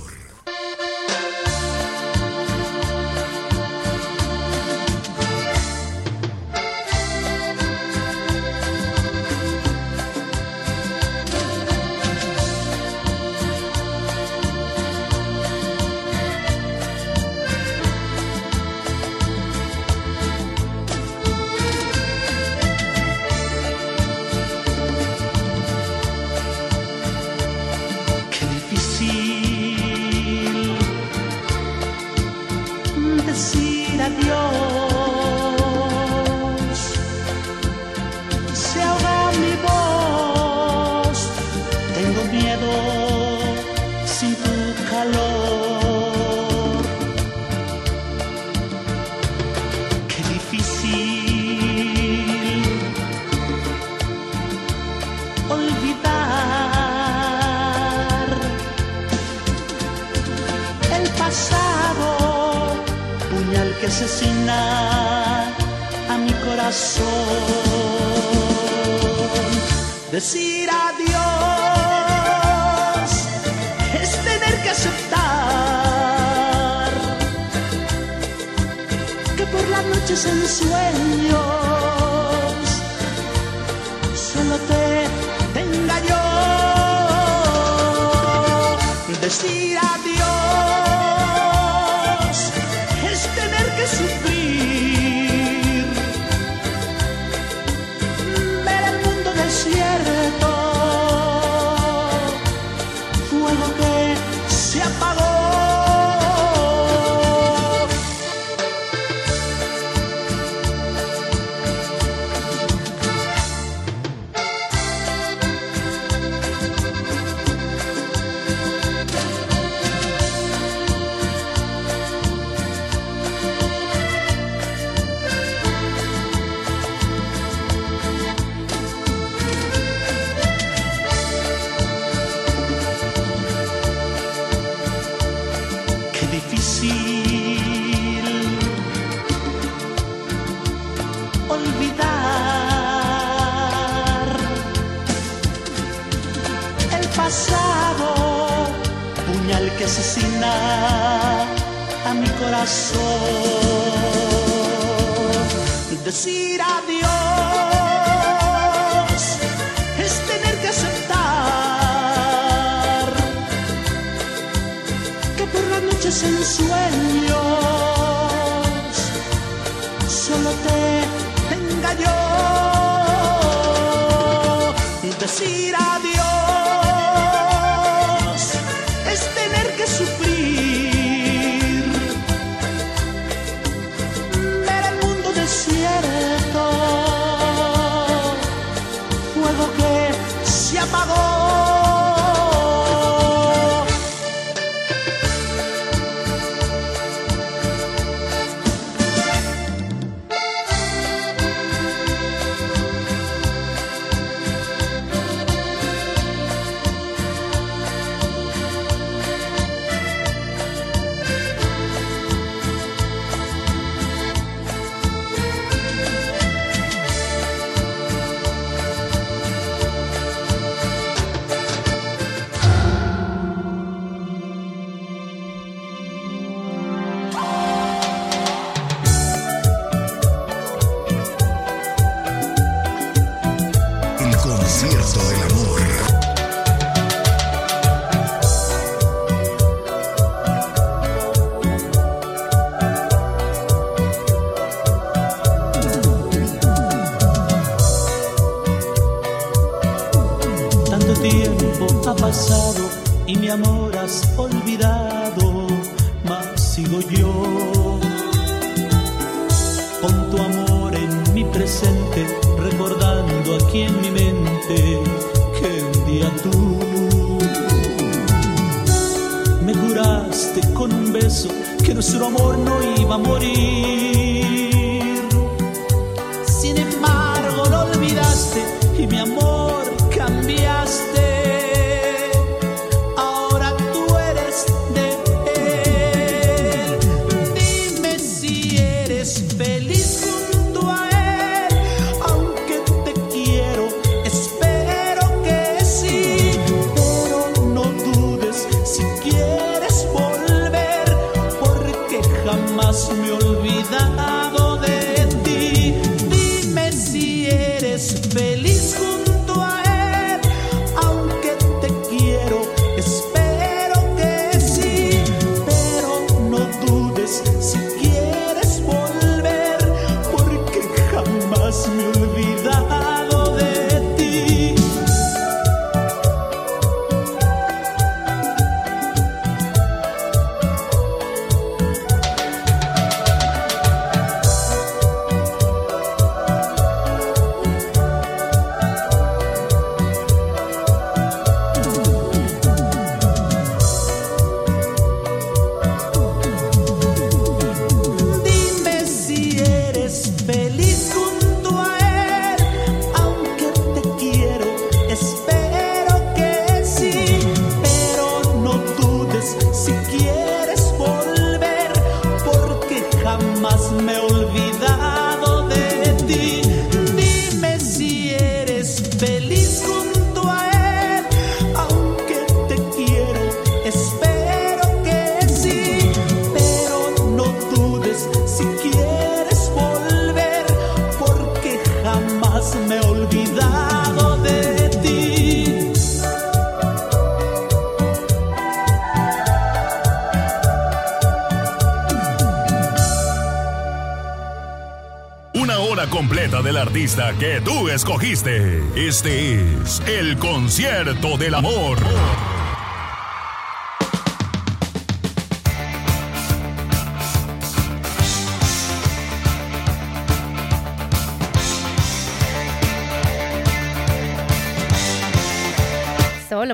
Que tú escogiste. Este es el concierto del amor.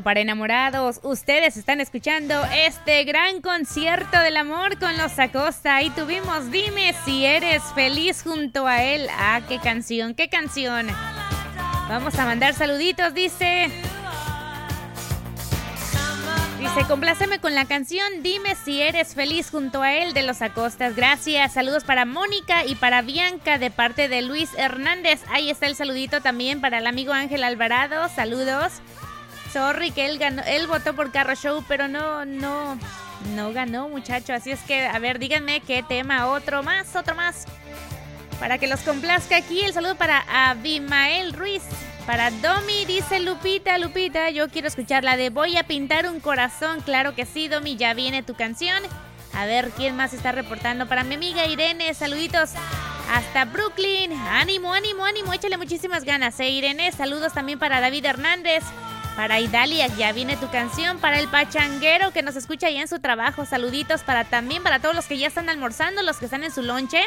Para enamorados, ustedes están escuchando este gran concierto del amor con los Acosta y tuvimos Dime si eres feliz junto a él. Ah, qué canción, qué canción. Vamos a mandar saluditos, dice. Dice, compláceme con la canción Dime si eres feliz junto a él de los Acostas. Gracias. Saludos para Mónica y para Bianca de parte de Luis Hernández. Ahí está el saludito también para el amigo Ángel Alvarado. Saludos. Sorry que él ganó, él votó por Carro Show, pero no, no, no ganó, muchacho. Así es que, a ver, díganme qué tema, otro más, otro más. Para que los complazca aquí, el saludo para Abimael Ruiz. Para Domi, dice Lupita, Lupita, yo quiero escuchar la de Voy a pintar un corazón. Claro que sí, Domi, ya viene tu canción. A ver quién más está reportando. Para mi amiga Irene, saluditos hasta Brooklyn. Ánimo, ánimo, ánimo. Échale muchísimas ganas, eh, Irene. Saludos también para David Hernández. Para Idalia, ya viene tu canción. Para el pachanguero que nos escucha ya en su trabajo. Saluditos para también para todos los que ya están almorzando, los que están en su lonche.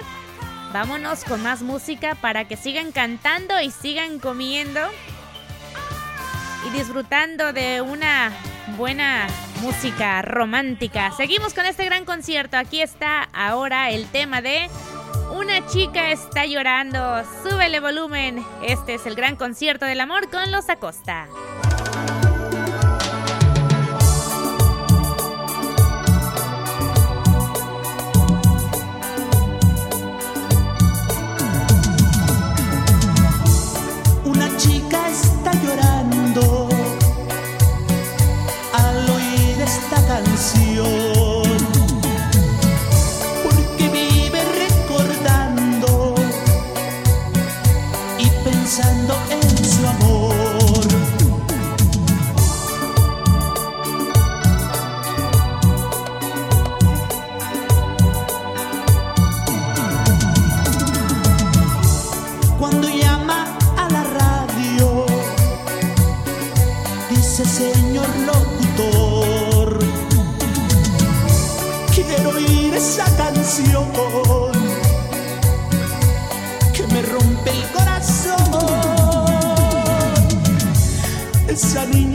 Vámonos con más música para que sigan cantando y sigan comiendo. Y disfrutando de una buena música romántica. Seguimos con este gran concierto. Aquí está ahora el tema de Una chica está llorando. Súbele volumen. Este es el gran concierto del amor con los Acosta. Una chica está llorando al oír esta canción, esa canción que me rompe el corazón. Esa niña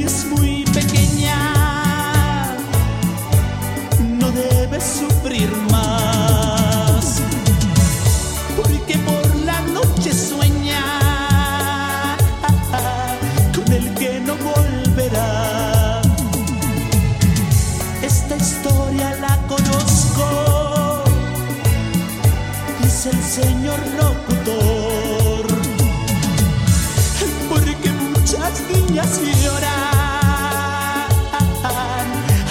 porque muchas niñas lloran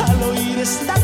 al oír esta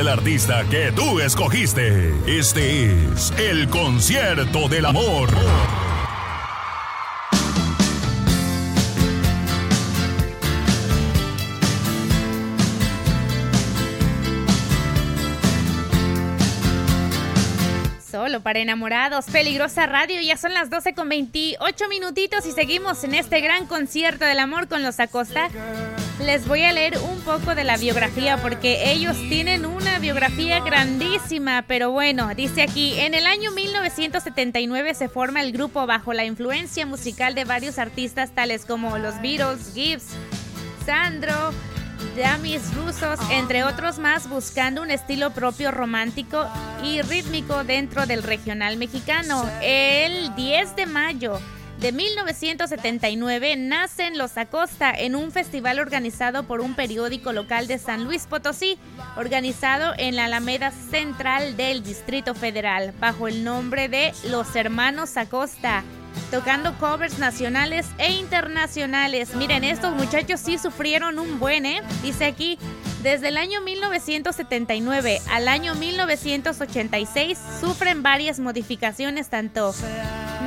del artista que tú escogiste. Este es el concierto del amor. Solo para enamorados, peligrosa radio, ya son las 12 con 28 minutitos y seguimos en este gran concierto del amor con los Acosta. Les voy a leer un poco de la biografía porque ellos tienen una biografía grandísima, pero bueno, dice aquí, en el año 1979 se forma el grupo bajo la influencia musical de varios artistas tales como los Beatles, Gibbs, Sandro, Jamis rusos, entre otros más, buscando un estilo propio romántico y rítmico dentro del regional mexicano. El 10 de mayo de 1979 nacen Los Acosta en un festival organizado por un periódico local de San Luis Potosí, organizado en la Alameda Central del Distrito Federal, bajo el nombre de Los Hermanos Acosta tocando covers nacionales e internacionales. Miren, estos muchachos sí sufrieron un buen, ¿eh? Dice aquí, desde el año 1979 al año 1986 sufren varias modificaciones tanto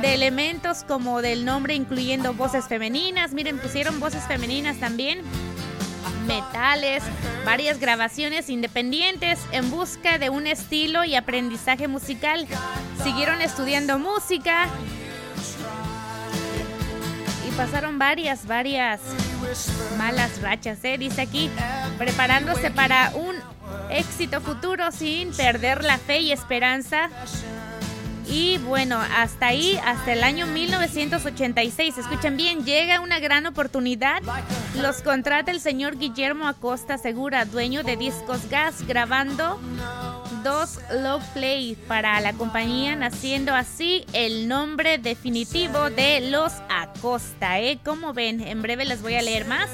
de elementos como del nombre incluyendo voces femeninas. Miren, pusieron voces femeninas también metales, varias grabaciones independientes en busca de un estilo y aprendizaje musical. Siguieron estudiando música pasaron varias, varias malas rachas, ¿eh? dice aquí, preparándose para un éxito futuro sin perder la fe y esperanza. Y bueno, hasta ahí, hasta el año 1986, escuchen bien, llega una gran oportunidad. Los contrata el señor Guillermo Acosta Segura, dueño de Discos Gas, grabando dos log play para la compañía, naciendo así el nombre definitivo de Los Acosta. ¿eh? Como ven, en breve les voy a leer más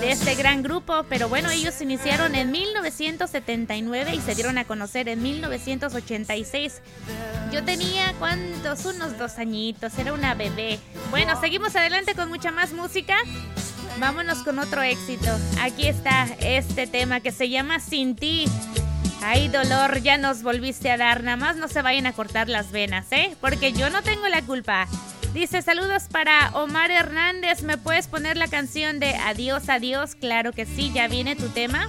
de este gran grupo, pero bueno, ellos iniciaron en 1979 y se dieron a conocer en 1986. Yo tenía, ¿cuántos? Unos dos añitos, era una bebé. Bueno, seguimos adelante con mucha más música. Vámonos con otro éxito. Aquí está este tema que se llama Sin ti. Ay, dolor, ya nos volviste a dar. Nada más no se vayan a cortar las venas, ¿eh? Porque yo no tengo la culpa. Dice, saludos para Omar Hernández. ¿Me puedes poner la canción de Adiós, adiós? Claro que sí, ya viene tu tema.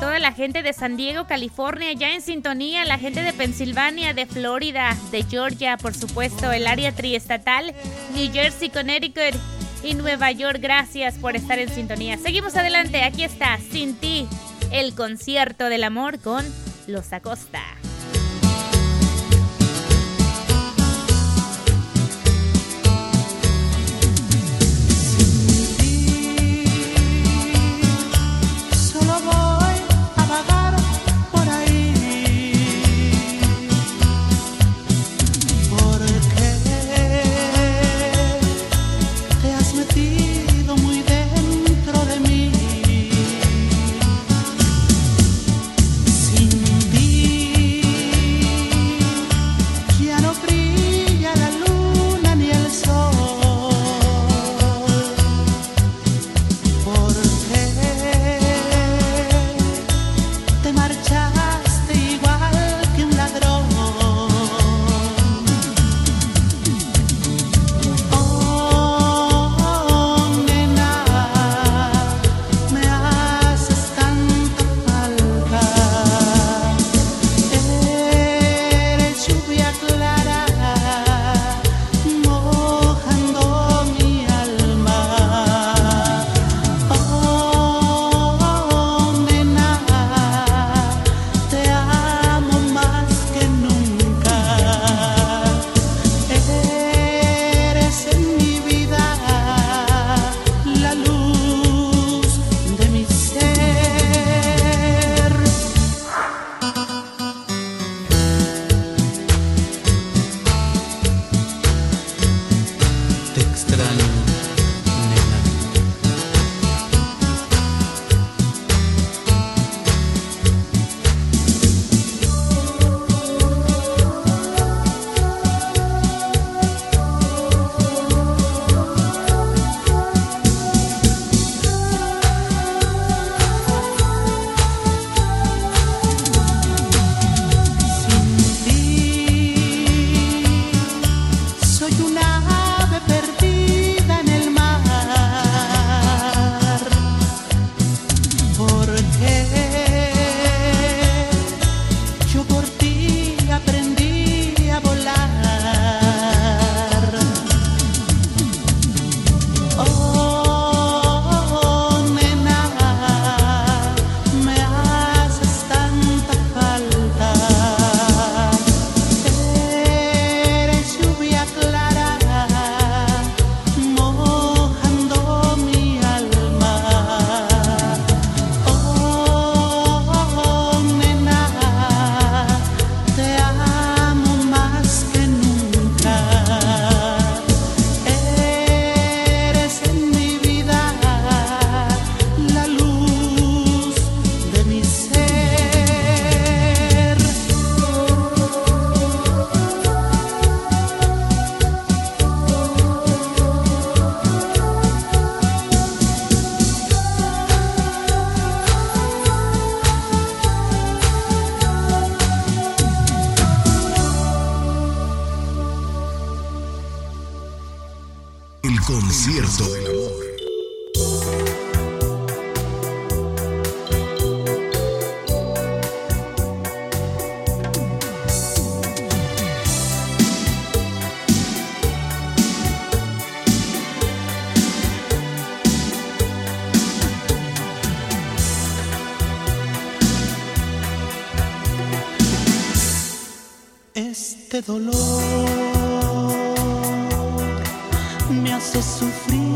Toda la gente de San Diego, California, ya en sintonía. La gente de Pensilvania, de Florida, de Georgia, por supuesto, el área triestatal, New Jersey, Connecticut y Nueva York. Gracias por estar en sintonía. Seguimos adelante. Aquí está, Sin ti, el concierto del amor con Los Acosta. Este dolor me hace sufrir.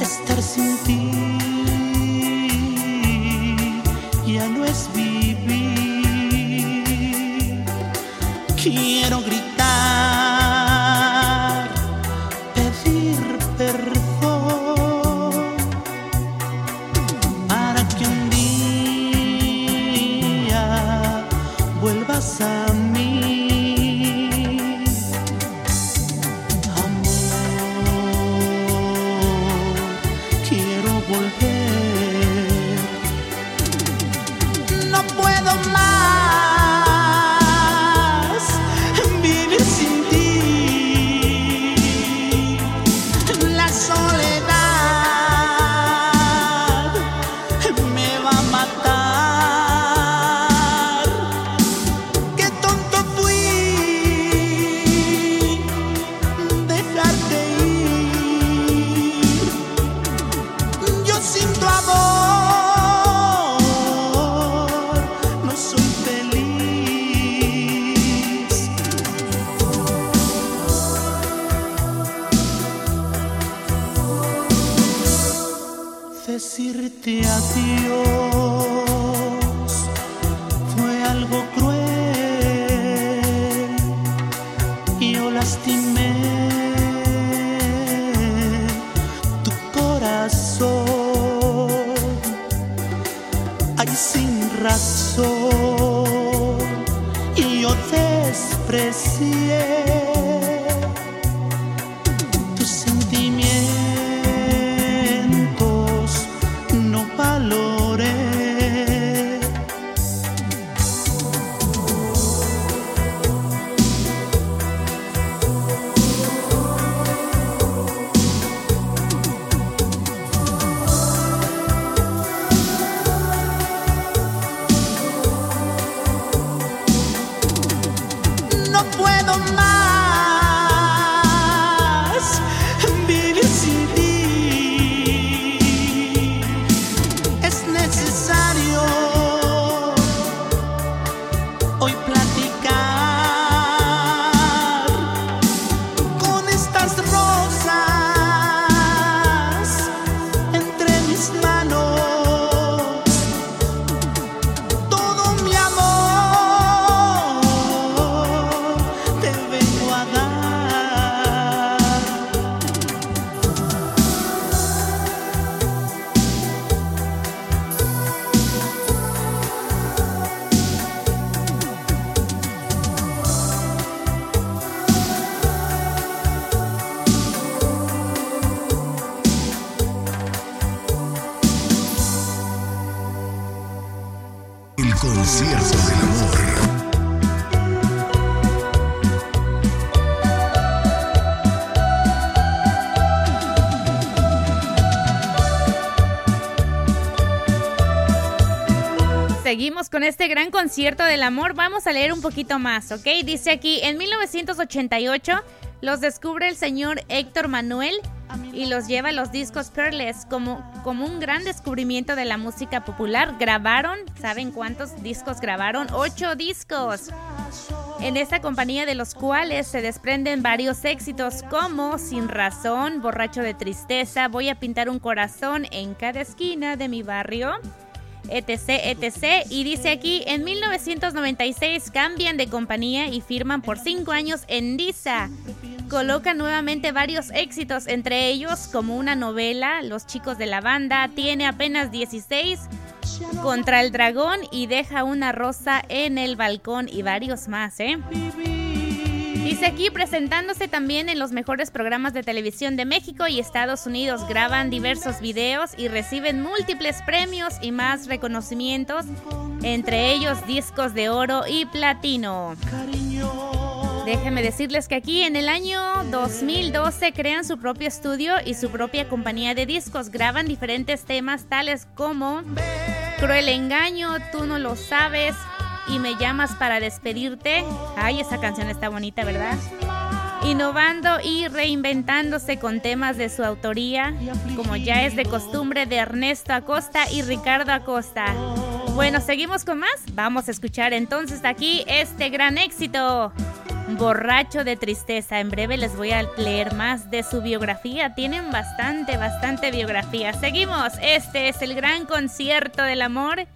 Estar sin ti ya no es vivir. Quiero gritar, Seguimos con este gran concierto del amor. Vamos a leer un poquito más, ¿ok? Dice aquí, en 1988 los descubre el señor Héctor Manuel y los lleva a los discos Peerless como, como un gran descubrimiento de la música popular. Grabaron, ¿saben cuántos discos grabaron? Ocho discos. En esta compañía de los cuales se desprenden varios éxitos como Sin razón, Borracho de tristeza, Voy a pintar un corazón en cada esquina de mi barrio, etc, etc. Y dice aquí, en 1996 cambian de compañía y firman por cinco años en Disa. Colocan nuevamente varios éxitos, entre ellos como una novela, Los chicos de la banda, tiene apenas 16, Contra el dragón y deja una rosa en el balcón y varios más, ¿eh? Dice aquí presentándose también en los mejores programas de televisión de México y Estados Unidos. Graban diversos videos y reciben múltiples premios y más reconocimientos, entre ellos discos de oro y platino. Déjenme decirles que aquí en el año 2012 crean su propio estudio y su propia compañía de discos. Graban diferentes temas tales como Cruel Engaño, Tú no lo sabes y Me llamas para despedirte. Ay, esa canción está bonita, ¿verdad? Innovando y reinventándose con temas de su autoría, como ya es de costumbre de Ernesto Acosta y Ricardo Acosta. Bueno, seguimos con más. Vamos a escuchar entonces aquí este gran éxito. Borracho de tristeza. En breve les voy a leer más de su biografía. Tienen bastante, bastante biografía. Seguimos. Este es el gran concierto del amor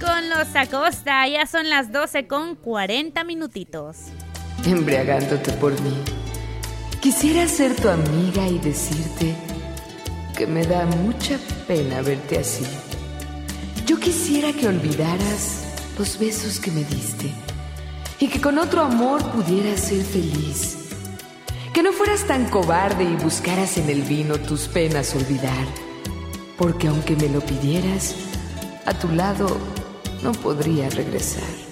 con los Acosta. Ya son las 12 con 40 minutitos. Embriagándote por mí. Quisiera ser tu amiga y decirte que me da mucha pena verte así. Yo quisiera que olvidaras los besos que me diste y que con otro amor pudieras ser feliz. Que no fueras tan cobarde y buscaras en el vino tus penas olvidar. Porque aunque me lo pidieras, a tu lado no podría regresar.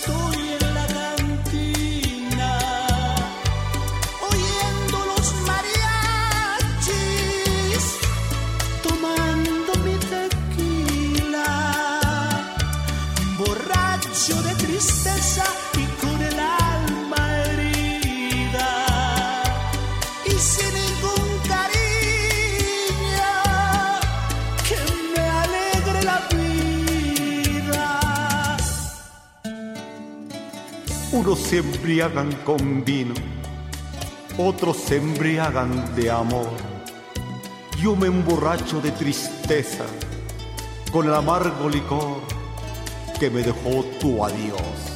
Tristeza Unos se embriagan con vino, otros se embriagan de amor. Yo me emborracho de tristeza con el amargo licor que me dejó tu adiós.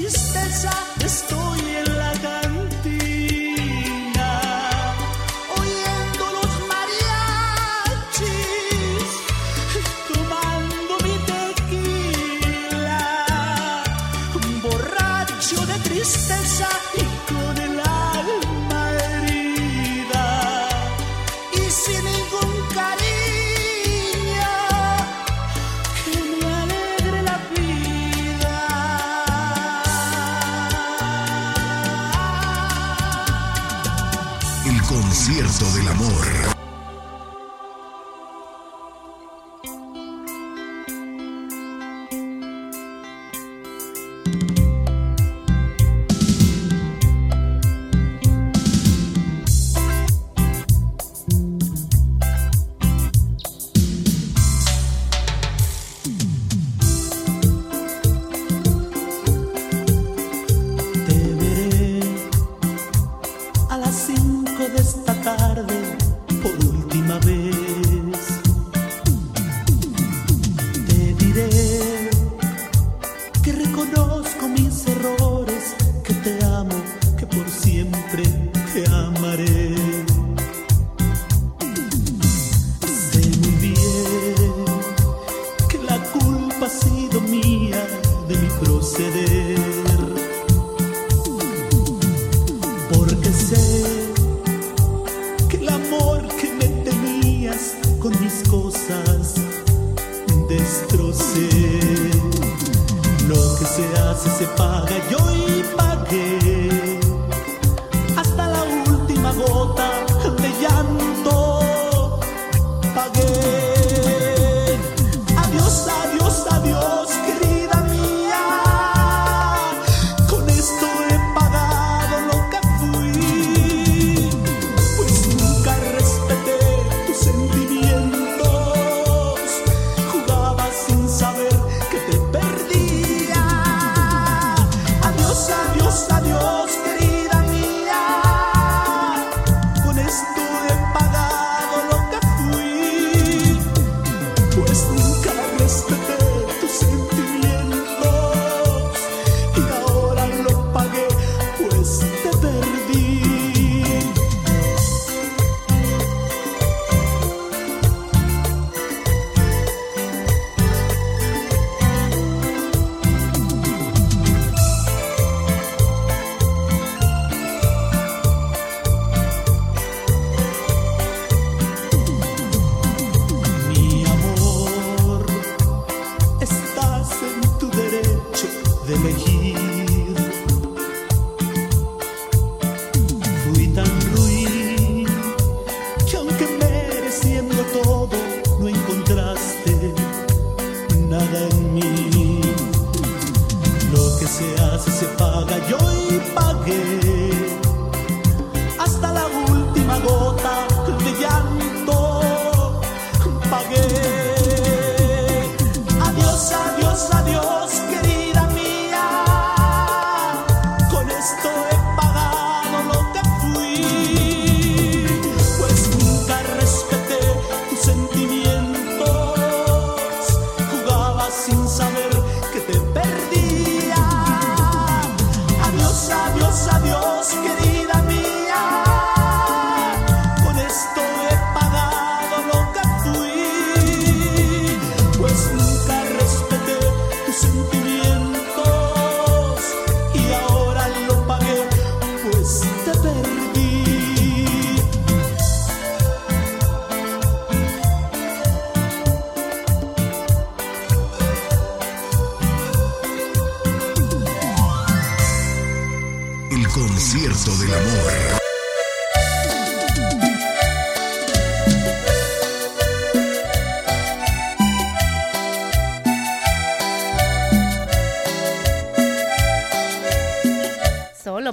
Tristeza estoy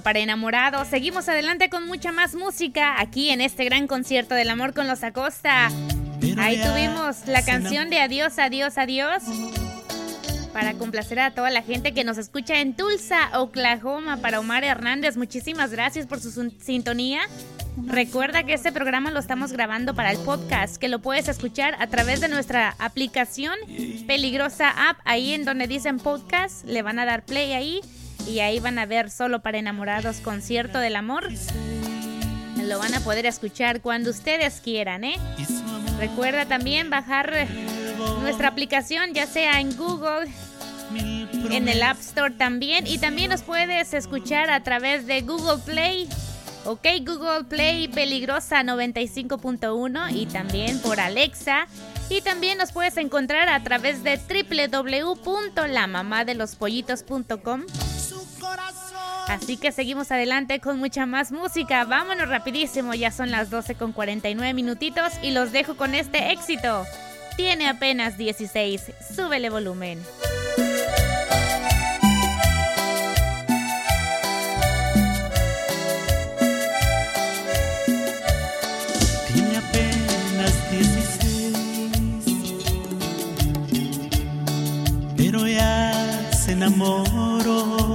para enamorados. Seguimos adelante con mucha más música aquí en este gran concierto del amor con los Acosta. Ahí tuvimos la canción de Adiós, adiós, adiós. Para complacer a toda la gente que nos escucha en Tulsa, Oklahoma, para Omar Hernández, muchísimas gracias por su sintonía. Recuerda que este programa lo estamos grabando para el podcast, que lo puedes escuchar a través de nuestra aplicación Peligrosa App, ahí en donde dicen podcast, le van a dar play ahí y ahí van a ver solo para enamorados concierto del amor. Lo van a poder escuchar cuando ustedes quieran, ¿eh? Recuerda también bajar nuestra aplicación, ya sea en Google, en el App Store también. Y también nos puedes escuchar a través de Google Play. Ok, Google Play Peligrosa 95.1 y también por Alexa. Y también nos puedes encontrar a través de www.lamamadelospollitos.com. Así que seguimos adelante con mucha más música. Vámonos rapidísimo, ya son las 12 con 49 minutitos y los dejo con este éxito. Tiene apenas 16, súbele volumen. Tiene apenas 16, pero ya se enamoró.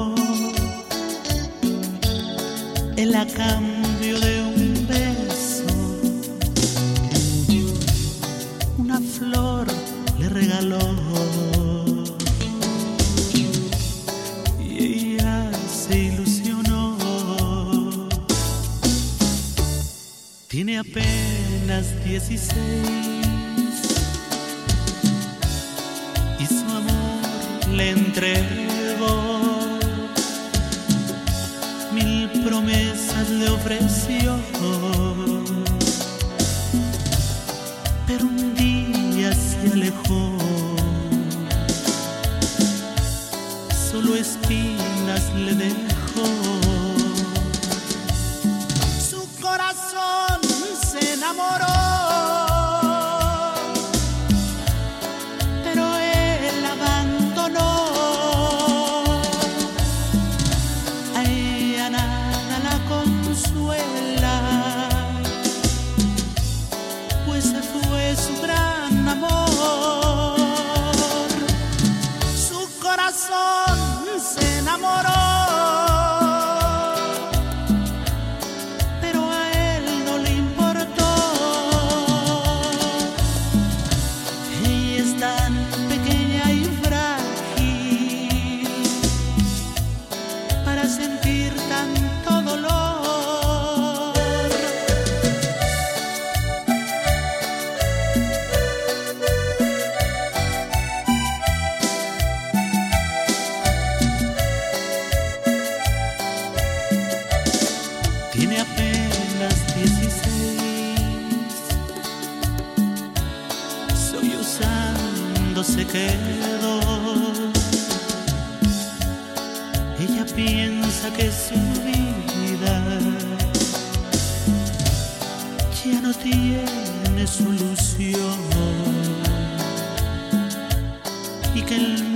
Él a cambio de un beso, una flor le regaló. Y ella se ilusionó. Tiene apenas 16 y su amor le entregó. promesas le ofreció. Pero un día se alejó. Solo espinas le dejó. quedo. Ella piensa que su vida ya no tiene solución y que el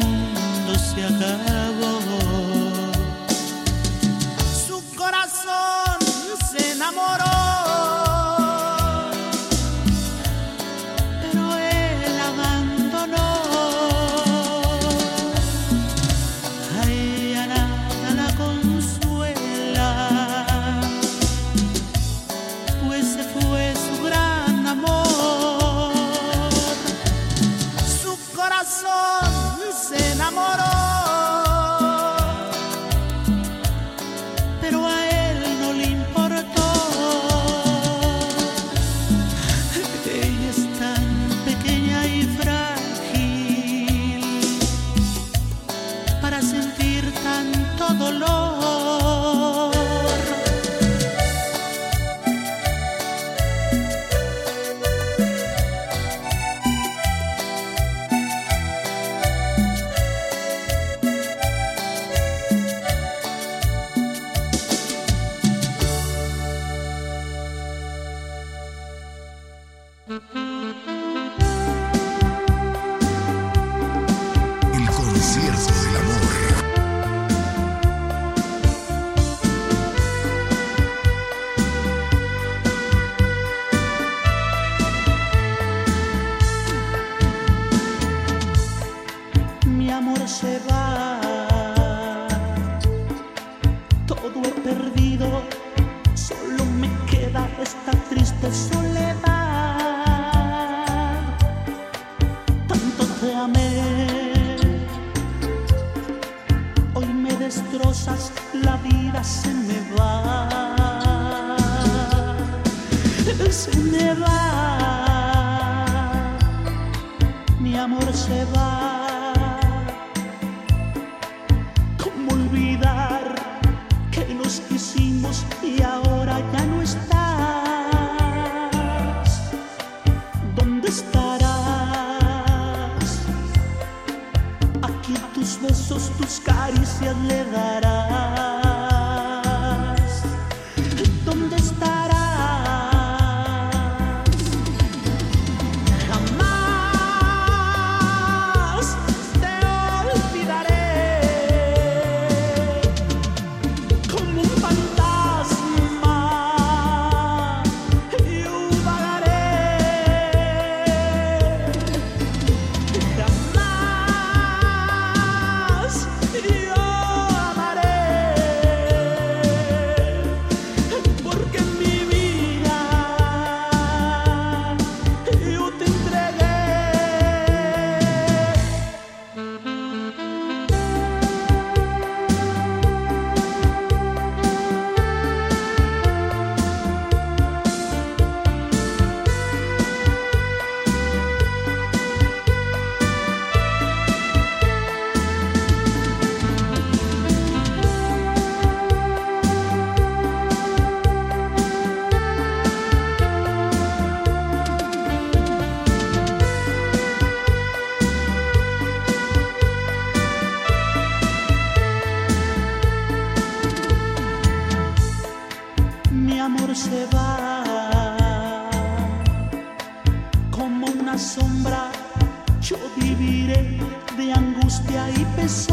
pesar,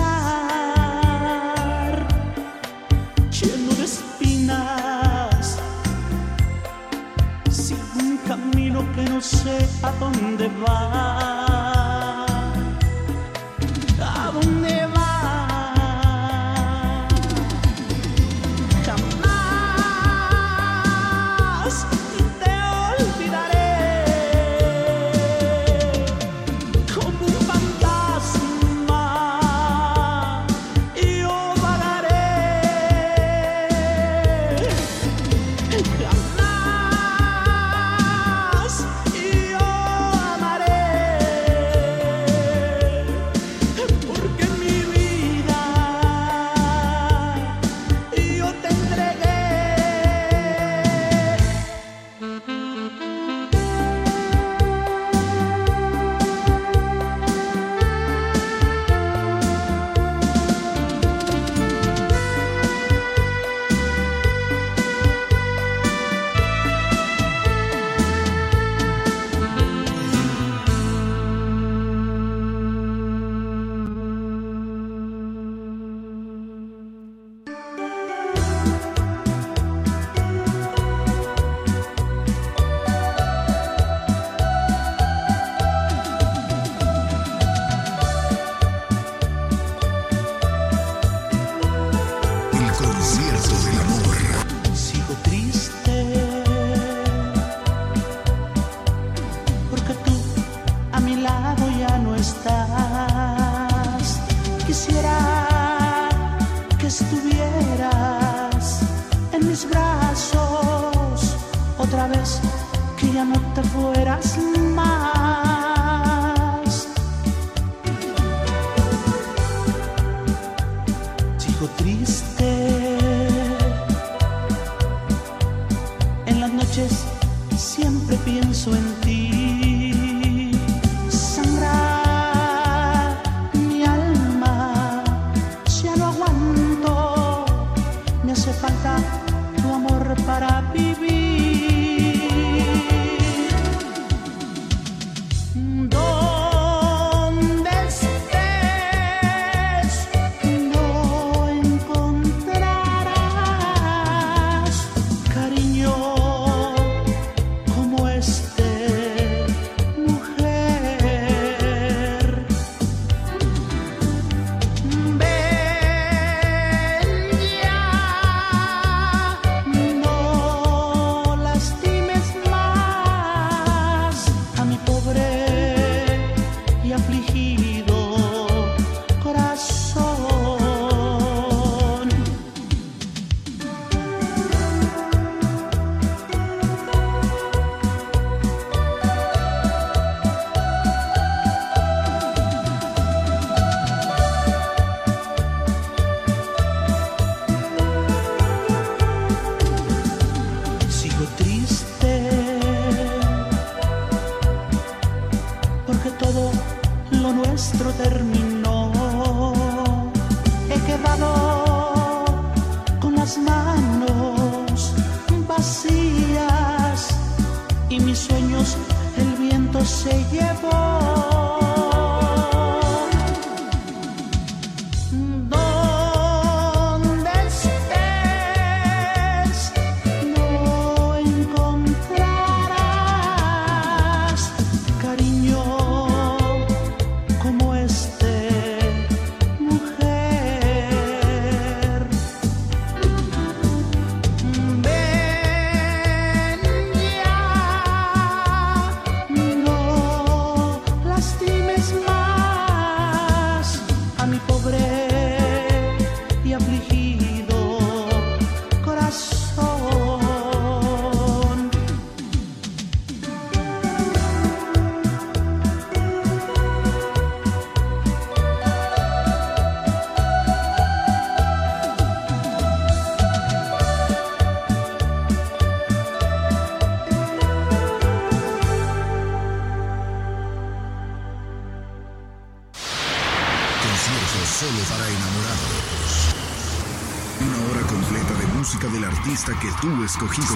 lleno de espinas, sin un camino que no sé a dónde va. tú escogiste.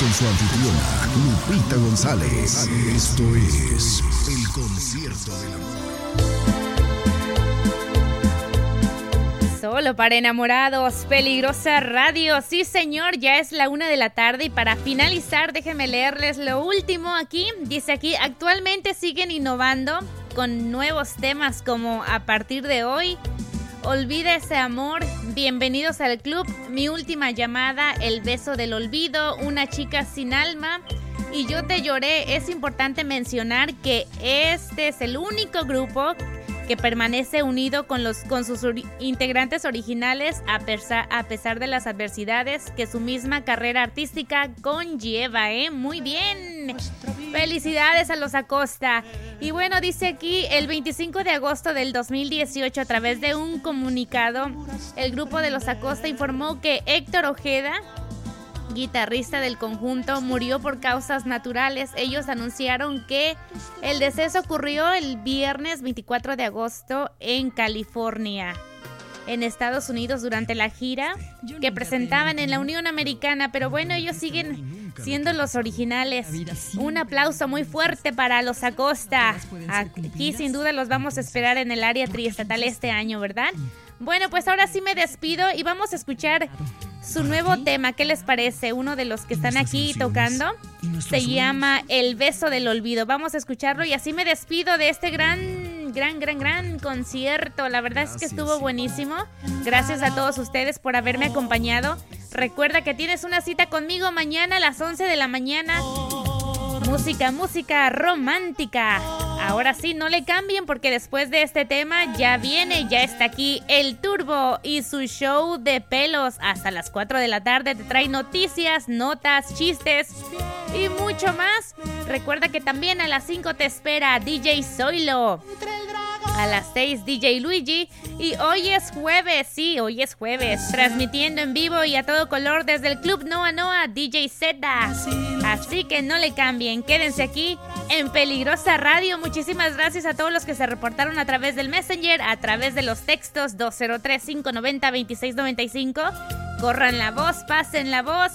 Con su anfitriona, Lupita González. Esto es El Concierto del Amor. Solo para enamorados, peligrosa radio. Sí, señor, ya es la una de la tarde. Y para finalizar, déjenme leerles lo último aquí. Dice aquí: actualmente siguen innovando con nuevos temas como a partir de hoy Olvida ese amor, bienvenidos al club, mi última llamada, el beso del olvido, una chica sin alma. Y yo te lloré. Es importante mencionar que este es el único grupo que permanece unido con, los, con sus integrantes originales a a pesar de las adversidades que su misma carrera artística conlleva, ¿eh? Muy bien. Felicidades a los Acosta. Y bueno, dice aquí, el 25 de agosto del 2018, a través de un comunicado, el grupo de los Acosta informó que Héctor Ojeda, guitarrista del conjunto, murió por causas naturales. Ellos anunciaron que el deceso ocurrió el viernes 24 de agosto en California, en Estados Unidos, durante la gira que presentaban en la Unión Americana. Pero bueno, ellos siguen siendo los originales. Un aplauso muy fuerte para los Acosta. Aquí sin duda los vamos a esperar en el área triestatal este año, ¿verdad? Bueno, pues ahora sí me despido y vamos a escuchar su nuevo tema. ¿Qué les parece? Uno de los que están aquí tocando se llama El beso del olvido. Vamos a escucharlo y así me despido de este gran, gran, gran, gran concierto. La verdad es que estuvo buenísimo. Gracias a todos ustedes por haberme acompañado. Recuerda que tienes una cita conmigo mañana a las 11 de la mañana. Música, música romántica. Ahora sí, no le cambien porque después de este tema ya viene, ya está aquí el Turbo y su show de pelos. Hasta las 4 de la tarde te trae noticias, notas, chistes y mucho más. Recuerda que también a las 5 te espera DJ Zoilo. A las 6 DJ Luigi. Y hoy es jueves, sí, hoy es jueves. Transmitiendo en vivo y a todo color desde el Club Noa Noa DJ Z. Así que no le cambien, quédense aquí en Peligrosa Radio. Muchísimas gracias a todos los que se reportaron a través del Messenger, a través de los textos 203-590-2695. Corran la voz, pasen la voz.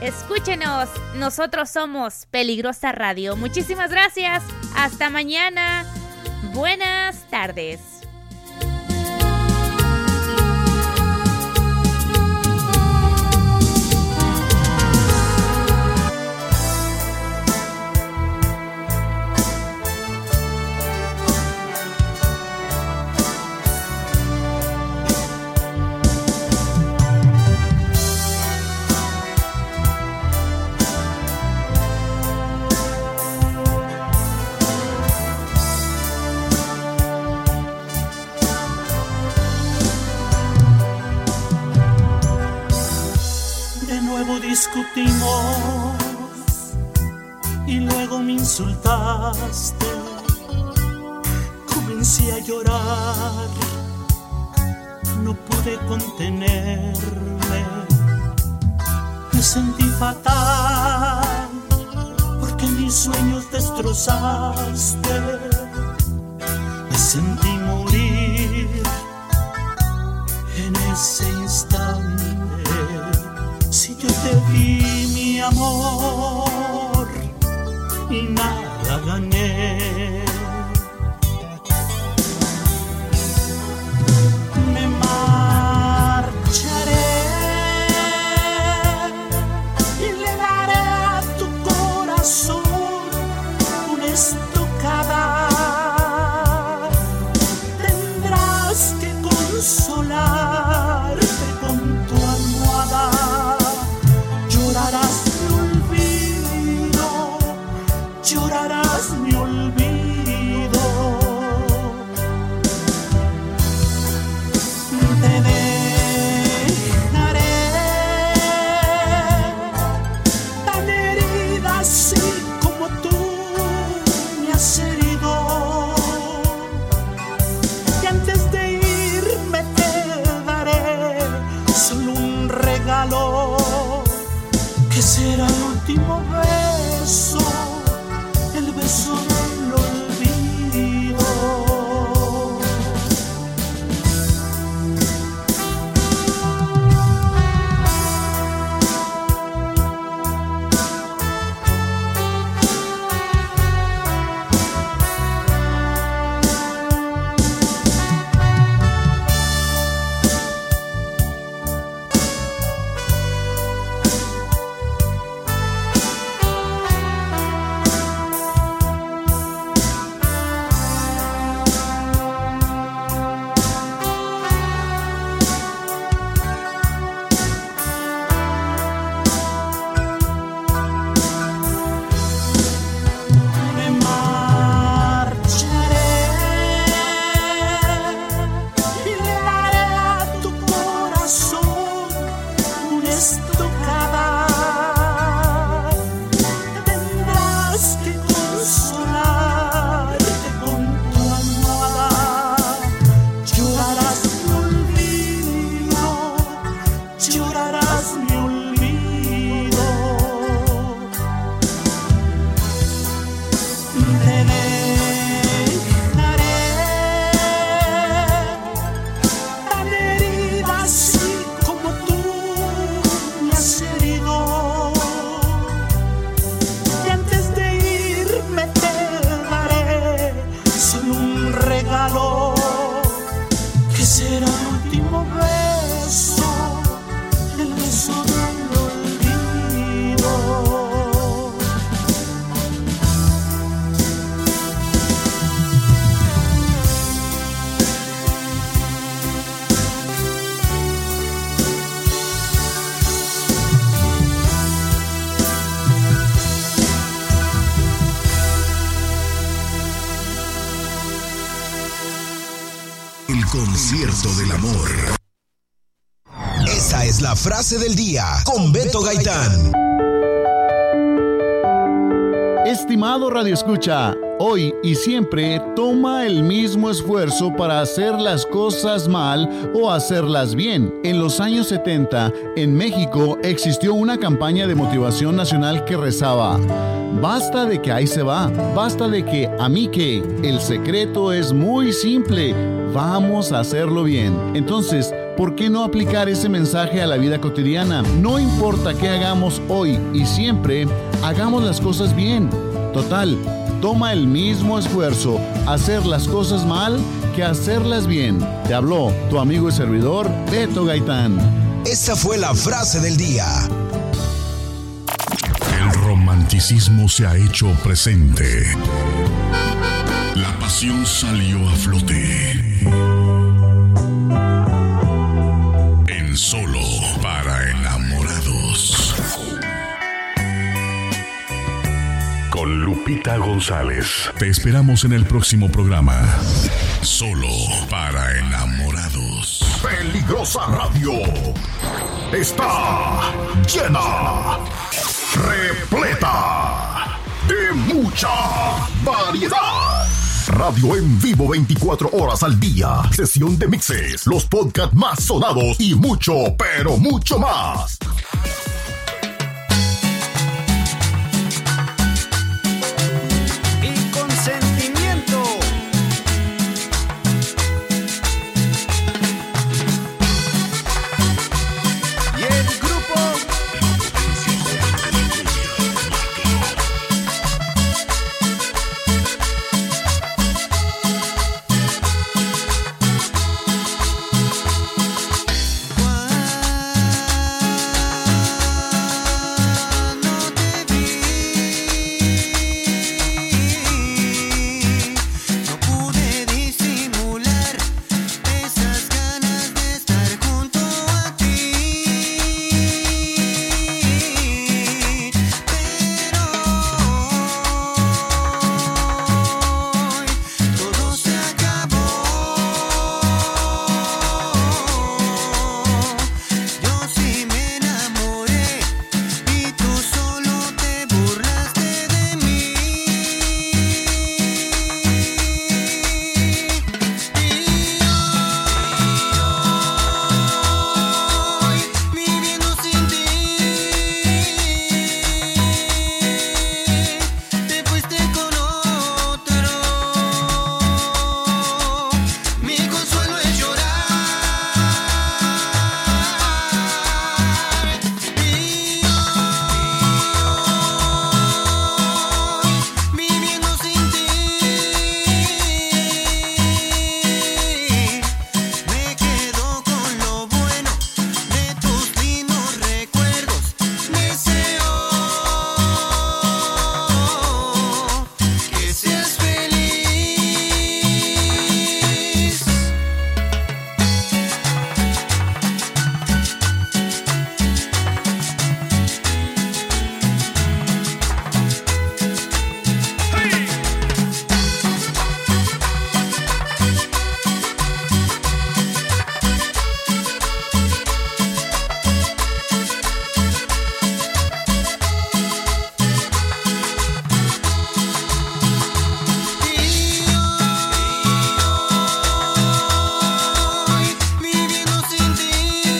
Escúchenos, nosotros somos Peligrosa Radio. Muchísimas gracias. Hasta mañana. Buenas tardes. Discutimos y luego me insultaste. Comencé a llorar, no pude contenerme. Me sentí fatal porque mis sueños destrozaste. Me sentí morir en ese amor del día con Beto Gaitán. Estimado Radio Escucha, hoy y siempre toma el mismo esfuerzo para hacer las cosas mal o hacerlas bien. En los años 70, en México existió una campaña de motivación nacional que rezaba, basta de que ahí se va, basta de que a mí que, el secreto es muy simple, vamos a hacerlo bien. Entonces, ¿Por qué no aplicar ese mensaje a la vida cotidiana? No importa qué hagamos hoy y siempre, hagamos las cosas bien. Total, toma el mismo esfuerzo hacer las cosas mal que hacerlas bien. Te habló tu amigo y servidor Beto Gaitán. Esa fue la frase del día. El romanticismo se ha hecho presente. La pasión salió a flote. En solo para enamorados. Con Lupita González. Te esperamos en el próximo programa. Solo para enamorados. Peligrosa Radio está llena, repleta de mucha variedad. Radio en vivo 24 horas al día, sesión de mixes, los podcasts más sonados y mucho, pero mucho más.